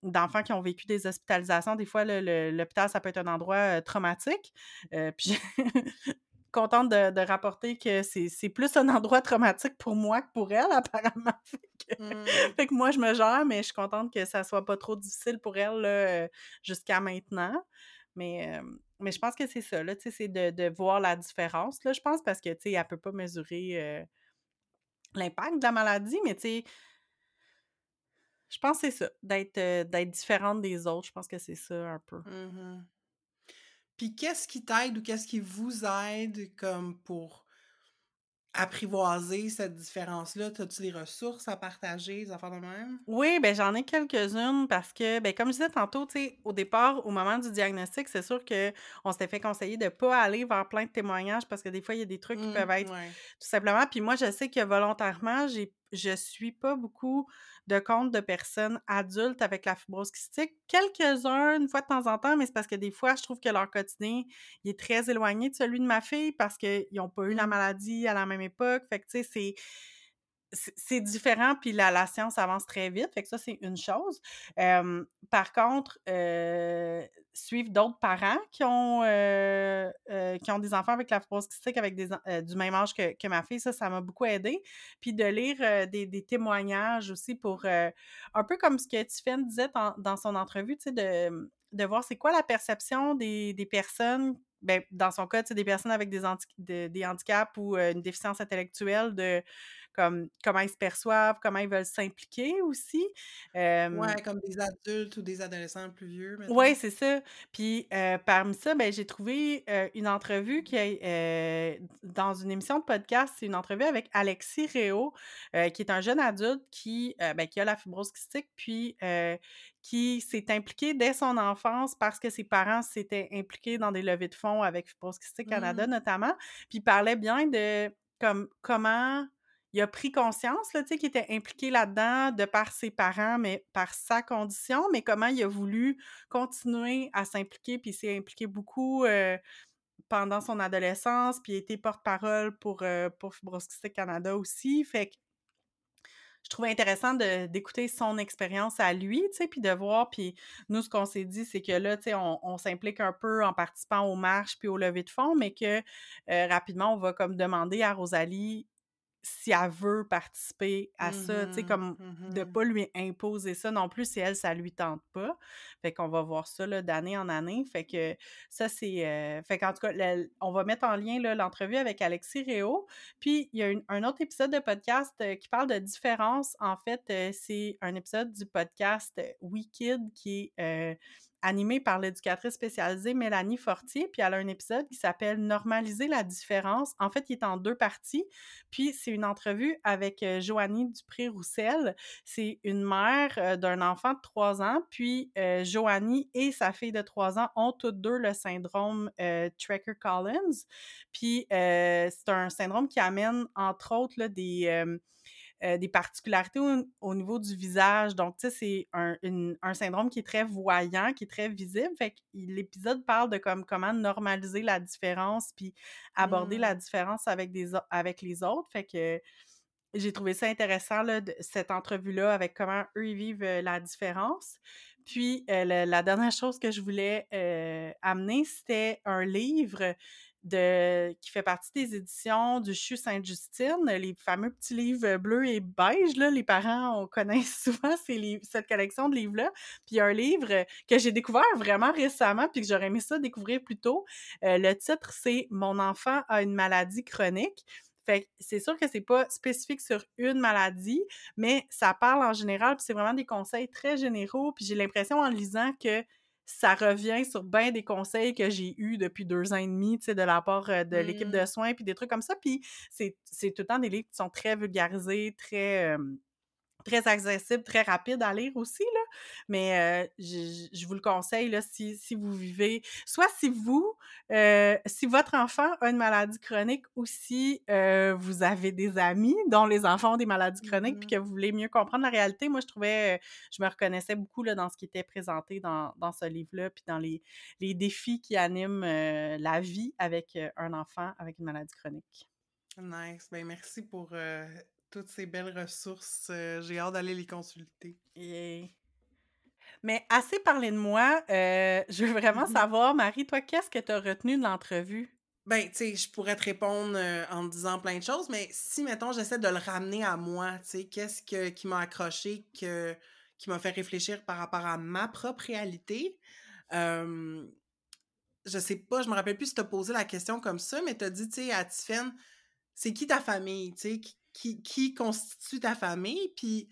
d'enfants qui ont vécu des hospitalisations, des fois, l'hôpital, ça peut être un endroit euh, traumatique. Euh, puis contente de, de rapporter que c'est plus un endroit traumatique pour moi que pour elle, apparemment. Fait que, Mm. fait que moi, je me gère, mais je suis contente que ça soit pas trop difficile pour elle euh, jusqu'à maintenant. Mais, euh, mais je pense que c'est ça, là, c'est de, de voir la différence, là, je pense, parce que, tu sais, elle peut pas mesurer euh, l'impact de la maladie, mais, tu sais, je pense que c'est ça, d'être euh, d'être différente des autres, je pense que c'est ça un peu. Mhm. Puis qu'est-ce qui t'aide ou qu'est-ce qui vous aide comme pour apprivoiser cette différence-là? As-tu des ressources à partager, des affaires de même? Oui, ben j'en ai quelques-unes parce que, ben comme je disais tantôt, tu sais, au départ, au moment du diagnostic, c'est sûr que on s'était fait conseiller de pas aller vers plein de témoignages parce que des fois, il y a des trucs qui Mm, peuvent être ouais. tout simplement. Puis moi, je sais que volontairement, j'ai, je suis pas beaucoup de comptes de personnes adultes avec la fibrose kystique. Quelques-uns, une fois de temps en temps, mais c'est parce que des fois, je trouve que leur quotidien, il est très éloigné de celui de ma fille parce qu'ils n'ont pas eu la Mm. maladie à la même époque. Fait que, tu sais, c'est c'est différent, puis la, science avance très vite, fait que ça, c'est une chose. Par contre, suivre d'autres parents qui ont, qui ont des enfants avec la fibrose kystique avec des, du même âge que, ma fille, ça, ça m'a beaucoup aidé. Puis de lire des, témoignages aussi pour, un peu comme ce que Tiffany disait dans, son entrevue, tu sais, de, voir c'est quoi la perception des, personnes ben, dans son cas, des personnes avec des, handi- de- des handicaps ou une déficience intellectuelle, de comme comment ils se perçoivent, comment ils veulent s'impliquer aussi. Euh, Ouais, comme des adultes ou des adolescents plus vieux, oui, c'est ça. Puis euh, parmi ça, ben, j'ai trouvé euh, une entrevue qui est dans une émission de podcast. C'est une entrevue avec Alexis Réau, qui est un jeune adulte qui, ben, qui a la fibrose kystique, puis qui s'est impliqué dès son enfance parce que ses parents s'étaient impliqués dans des levées de fonds avec Fibrose Kystique Canada Mm. notamment. Puis il parlait bien de comme, comment il a pris conscience, là, qu'il était impliqué là-dedans de par ses parents, mais par sa condition, mais comment il a voulu continuer à s'impliquer, puis il s'est impliqué beaucoup euh, pendant son adolescence, puis il a été porte-parole pour, euh, pour Canada aussi. Fait que je trouvais intéressant d'écouter son expérience à lui, tu sais, puis de voir, puis nous, ce qu'on s'est dit, c'est que là, tu sais, on, on s'implique un peu en participant aux marches puis aux levées de fonds, mais que euh, rapidement, on va comme demander à Rosalie si elle veut participer à ça, tu sais, Mhm, comme de mhm. pas lui imposer ça non plus si elle, ça lui tente pas. Fait qu'on va voir ça d'année en année. Fait que ça, c'est... euh, Fait qu'en tout cas, on va mettre en lien l'entrevue avec Alexis Réau. Puis, il y a une- un autre épisode de podcast euh, qui parle de différence. En fait, euh, c'est un épisode du podcast euh, Wikid qui est euh, animé par l'éducatrice spécialisée Mélanie Fortier. Puis, elle a un épisode qui s'appelle Normaliser la différence. En fait, il est en deux parties. Puis, c'est une entrevue avec euh, Joanie Dupré-Roussel. C'est une mère euh, d'un enfant de 3 ans. Puis, euh, Joanie et sa fille de 3 ans ont toutes deux le syndrome Treacher-Collins. Puis, c'est un syndrome qui amène, entre autres, des, euh, des particularités au, au niveau du visage. Donc, tu sais, c'est un, un syndrome qui est très voyant, qui est très visible. Fait que l'épisode parle de comme, comment normaliser la différence puis aborder Mm. la différence avec, des, au- avec les autres. Fait que j'ai trouvé ça intéressant, là, de- cette entrevue-là, avec comment eux, ils vivent euh, la différence. Puis, euh, le- la dernière chose que je voulais euh, amener, c'était un livre qui fait partie des éditions du CHU Sainte-Justine, les fameux petits livres bleus et beige, là, les parents, on connaît souvent ces cette collection de livres-là. Puis, il y a un livre que j'ai découvert vraiment récemment, puis que j'aurais aimé ça découvrir plus tôt. Euh, le titre, c'est « Mon enfant a une maladie chronique ». Fait c'est sûr que c'est pas spécifique sur une maladie, mais ça parle en général, puis c'est vraiment des conseils très généraux, puis j'ai l'impression en lisant que ça revient sur bien des conseils que j'ai eus depuis deux ans et demi, tu sais, de la part euh, de l'équipe de Mm. soins, puis des trucs comme ça, puis c'est tout le temps des livres qui sont très vulgarisés, très... euh, très accessible, très rapide à lire aussi, là. Mais je, vous le conseille, là, si, si, vous vivez, soit si vous, si votre enfant a une maladie chronique ou si vous avez des amis dont les enfants ont des maladies chroniques, puis que vous voulez mieux comprendre la réalité, moi, je trouvais, je me reconnaissais beaucoup là, dans ce qui était présenté dans, dans ce livre-là, puis dans les, les défis qui animent la vie avec un enfant avec une maladie chronique. Nice. Ben, merci pour toutes ces belles ressources. J'ai hâte d'aller les consulter. Mais assez parlé de moi, je veux vraiment mmh savoir, Marie, toi, qu'est-ce que tu as retenu de l'entrevue? Ben, tu sais, je pourrais te répondre en te disant plein de choses, mais si, mettons, j'essaie de le ramener à moi, tu sais, qu'est-ce que, qui m'a accroché, que, qui m'a fait réfléchir par rapport à ma propre réalité, je sais pas, je me rappelle plus si tu as posé la question comme ça, mais tu as dit, tu sais, à Tiffen, c'est qui ta famille, tu sais, qui, qui, constitue ta famille, puis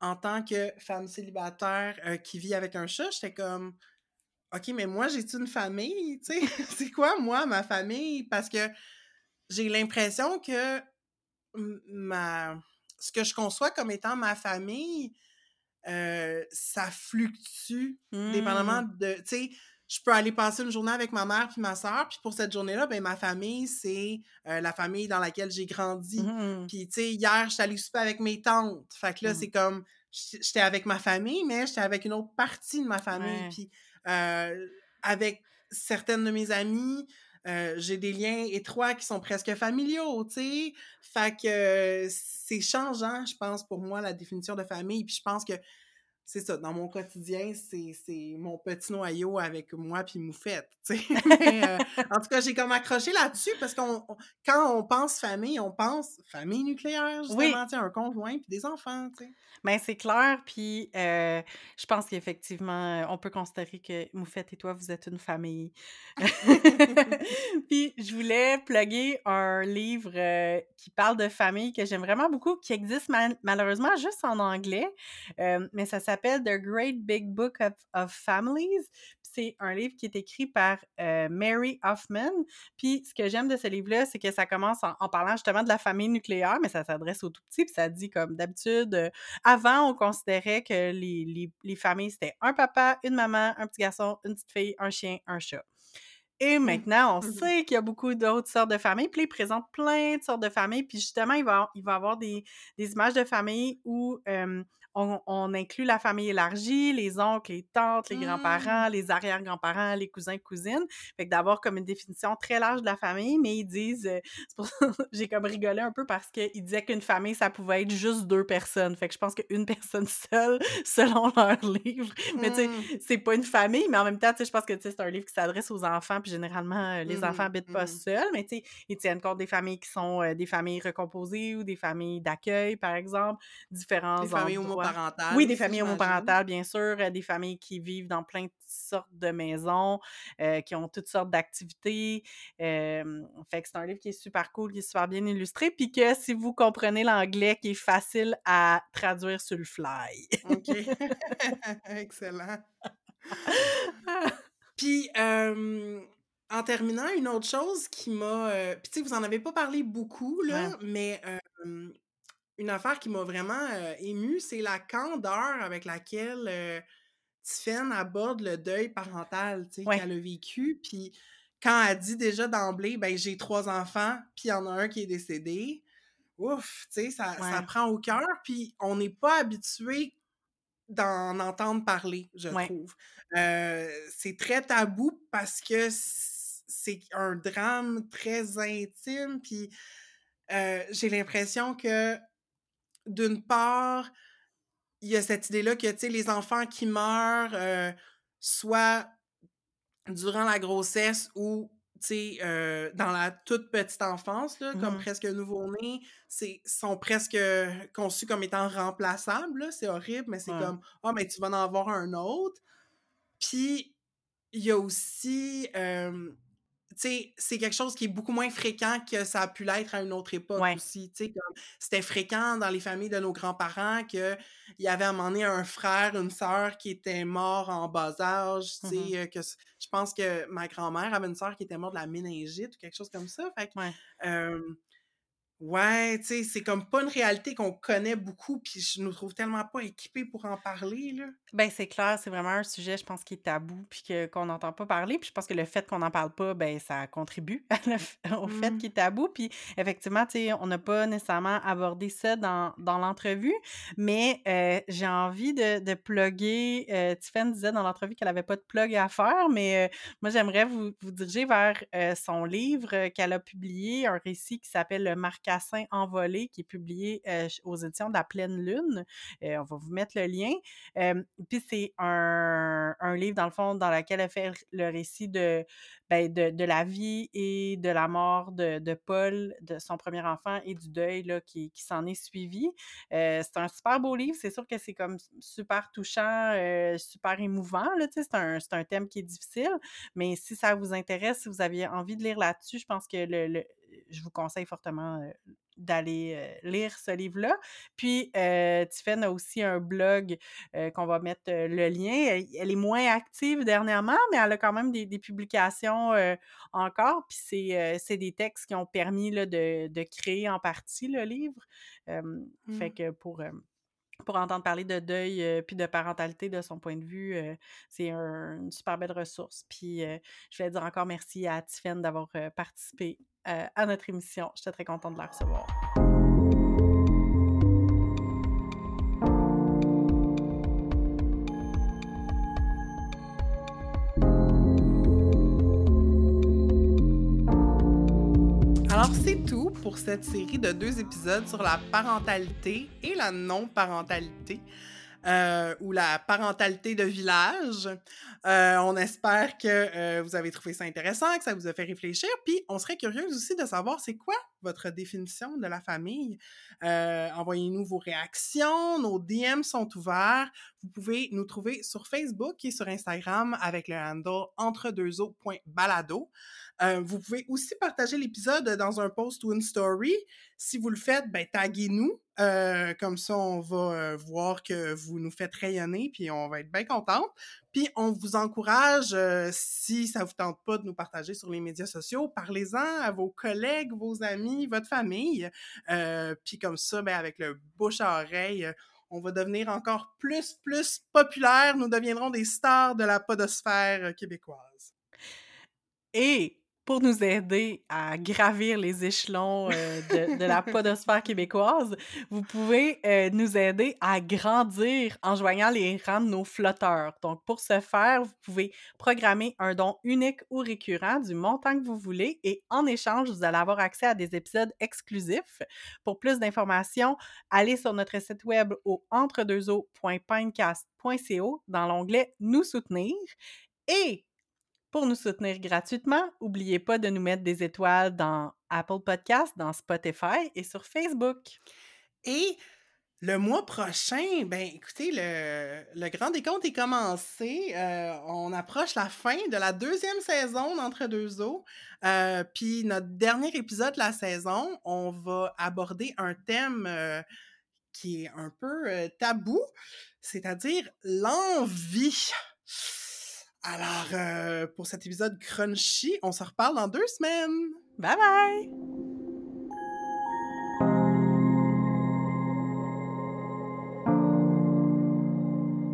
en tant que femme célibataire euh, qui vit avec un chat, j'étais comme, OK, mais moi, j'ai une famille, tu sais, c'est quoi, moi, ma famille? Parce que j'ai l'impression que ma ce que je conçois comme étant ma famille, euh, ça fluctue, dépendamment mmh. de, tu sais, je peux aller passer une journée avec ma mère puis ma soeur, puis pour cette journée-là, ben ma famille, c'est euh, la famille dans laquelle j'ai grandi. Mmh puis, tu sais, hier, j'étais allée souper avec mes tantes. Fait que là, mmh. c'est comme, j'étais avec ma famille, mais j'étais avec une autre partie de ma famille. Puis, euh, avec certaines de mes amies, euh, j'ai des liens étroits qui sont presque familiaux, tu sais. Fait que c'est changeant, je pense, pour moi, la définition de famille. Puis je pense que c'est ça, dans mon quotidien, c'est mon petit noyau avec moi puis Moufette, tu sais. Euh, en tout cas, j'ai comme accroché là-dessus parce qu'on quand on pense famille, on pense famille nucléaire, justement, oui. un conjoint puis des enfants. Bien, c'est clair, puis euh, je pense qu'effectivement, on peut considérer que Moufette et toi, vous êtes une famille. puis je voulais plugger un livre euh, qui parle de famille que j'aime vraiment beaucoup, qui existe malheureusement juste en anglais, mais ça s'appelle The Great Big Book of, Families. C'est un livre qui est écrit par euh, Mary Hoffman. Puis ce que j'aime de ce livre-là, c'est que ça commence en, parlant justement de la famille nucléaire, mais ça s'adresse aux tout petits. Puis ça dit comme d'habitude, euh, avant, on considérait que les, les familles, c'était un papa, une maman, un petit garçon, une petite fille, un chien, un chat. Et mmh. maintenant, on mmh sait qu'il y a beaucoup d'autres sortes de familles. Puis, il présente plein de sortes de familles. Puis, justement, il va, il va avoir des, des images de famille où on, inclut la famille élargie, les oncles, les tantes, les grands-parents, mmh. les arrière-grands-parents, les cousins, cousines. Fait que d'avoir comme une définition très large de la famille, mais ils disent, euh, j'ai comme rigolé un peu parce qu'ils disaient qu'une famille, ça pouvait être juste deux personnes. Fait que je pense qu'une personne seule, selon leur livre. Mais tu sais, c'est pas une famille, mais en même temps, tu sais, je pense que c'est un livre qui s'adresse aux enfants, généralement, euh, les enfants mmh habitent pas mmh seuls, mais tu sais, ils tiennent compte des familles qui sont euh, des familles recomposées ou des familles d'accueil, par exemple, différents Des familles homoparentales. Oui, des familles homoparentales, bien sûr, euh, des familles qui vivent dans plein de sortes de maisons, qui ont toutes sortes d'activités. fait que c'est un livre qui est super cool, qui est super bien illustré, puis que si vous comprenez l'anglais, qui est facile à traduire sur le fly. OK. Excellent. Puis, en terminant, une autre chose qui m'a. Euh, puis, tu sais, vous en avez pas parlé beaucoup, là, mais une affaire qui m'a vraiment émue, c'est la candeur avec laquelle euh, aborde le deuil parental, qu'elle a vécu. Puis, quand elle dit déjà d'emblée, ben, j'ai trois enfants, puis il y en a un qui est décédé, ouf, tu sais, ça, ça prend au cœur. Puis, on n'est pas habitué d'en entendre parler, je trouve. c'est très tabou parce que c'est un drame très intime, puis j'ai l'impression que, d'une part, il y a cette idée-là que, tu sais, les enfants qui meurent, soit durant la grossesse ou sais, euh, dans la toute petite enfance, là, comme mmh presque nouveau-né, sont presque conçus comme étant remplaçables. C'est horrible, mais c'est comme Ah, oh, mais tu vas en avoir un autre. Puis, il y a aussi c'est quelque chose qui est beaucoup moins fréquent que ça a pu l'être à une autre époque aussi. C'était fréquent dans les familles de nos grands-parents qu'il y avait à un moment donné un frère, une sœur qui était mort en bas âge. Mmh euh, que, je pense que ma grand-mère avait une sœur qui était morte de la méningite ou quelque chose comme ça. Fait Ouais, tu sais, c'est comme pas une réalité qu'on connaît beaucoup, puis je nous trouve tellement pas équipés pour en parler, là. Ben, c'est clair, c'est vraiment un sujet, je pense, qui est tabou, puis que, qu'on n'entend pas parler. Puis je pense que le fait qu'on n'en parle pas, ben, ça contribue au fait Mmh. qu'il est tabou. Puis effectivement, tu sais, on n'a pas nécessairement abordé ça dans, dans l'entrevue, mais euh, j'ai envie de, de plugger. Euh, Tiffany disait dans l'entrevue qu'elle n'avait pas de plug à faire, mais euh, moi, j'aimerais vous, vous diriger vers euh, son livre qu'elle a publié, un récit qui s'appelle Le Envolé, qui est publié euh, aux éditions de la Pleine Lune. Euh, on va vous mettre le lien. Euh, puis c'est un, livre, dans le fond, dans lequel elle fait le récit de, ben, de, de la vie et de la mort de, Paul, de son premier enfant et du deuil là, qui, s'en est suivi. C'est un super beau livre. C'est sûr que c'est comme super touchant, super émouvant. C'est, un, un thème qui est difficile. Mais si ça vous intéresse, si vous aviez envie de lire là-dessus, je pense que le- je vous conseille fortement d'aller lire ce livre-là. Puis, euh, Tiffen a aussi un blog euh, qu'on va mettre euh, le lien. Elle, elle est moins active dernièrement, mais elle a quand même des, des publications encore. Puis, c'est, c'est des textes qui ont permis là, de, de créer en partie le livre. Fait Mmh. que pour. Pour entendre parler de deuil euh, puis de parentalité de son point de vue, euh, c'est un- une super belle ressource. Puis euh, je vais dire encore merci à Tiffen d'avoir participé à notre émission. J'étais très contente de la recevoir. C'est tout pour cette série de deux épisodes sur la parentalité et la non-parentalité. euh, ou la parentalité de village. Euh, on espère que euh, vous avez trouvé ça intéressant, que ça vous a fait réfléchir. Puis, on serait curieuse aussi de savoir c'est quoi votre définition de la famille. Euh, Envoyez-nous vos réactions. Nos DM sont ouverts. Vous pouvez nous trouver sur Facebook et sur Instagram avec le handle entredeuxeaux.balado. Euh, vous pouvez aussi partager l'épisode dans un post ou une story. Si vous le faites, ben, taguez-nous. Euh, comme ça, on va voir que vous nous faites rayonner, puis on va être bien contente. Puis on vous encourage, euh, si ça vous tente pas de nous partager sur les médias sociaux, parlez-en à vos collègues, vos amis, votre famille. Euh, puis comme ça, ben, avec le bouche à oreille, euh, on va devenir encore plus, plus populaire. Nous deviendrons des stars de la podosphère euh, québécoise. Et pour nous aider à gravir les échelons euh, de, la podosphère québécoise, vous pouvez euh, nous aider à grandir en joignant les rangs de nos flotteurs. Donc, pour ce faire, vous pouvez programmer un don unique ou récurrent du montant que vous voulez et en échange, vous allez avoir accès à des épisodes exclusifs. Pour plus d'informations, allez sur notre site web au entredeuxeaux.pinecast.co dans l'onglet Nous soutenir. Et pour nous soutenir gratuitement, n'oubliez pas de nous mettre des étoiles dans Apple Podcasts, dans Spotify et sur Facebook. Et le mois prochain, ben écoutez, le, grand décompte est commencé. Euh, on approche la fin de la deuxième saison d'Entre deux eaux. Euh, Puis notre dernier épisode de la saison, on va aborder un thème euh, qui est un peu tabou, c'est-à-dire l'envie. Alors, euh, pour cet épisode crunchy, on se reparle dans deux semaines. Bye bye!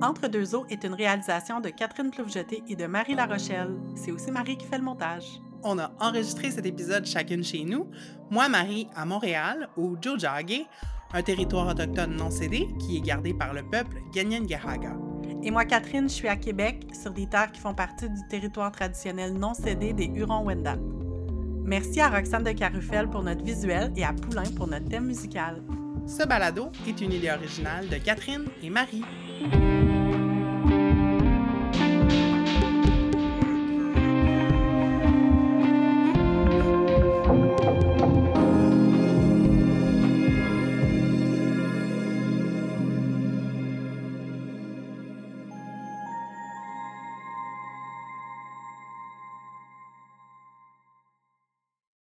Entre deux eaux est une réalisation de Catherine Ploufjeté et de Marie Larochelle. C'est aussi Marie qui fait le montage. On a enregistré cet épisode chacune chez nous. Moi, Marie, à Montréal, au Jojage, un territoire autochtone non cédé qui est gardé par le peuple Ganyan-Gahaga. Et moi, Catherine, je suis à Québec, sur des terres qui font partie du territoire traditionnel non cédé des Hurons-Wendat. Merci à Roxane de Carufel pour notre visuel et à Poulain pour notre thème musical. Ce balado est une idée originale de Catherine et Marie.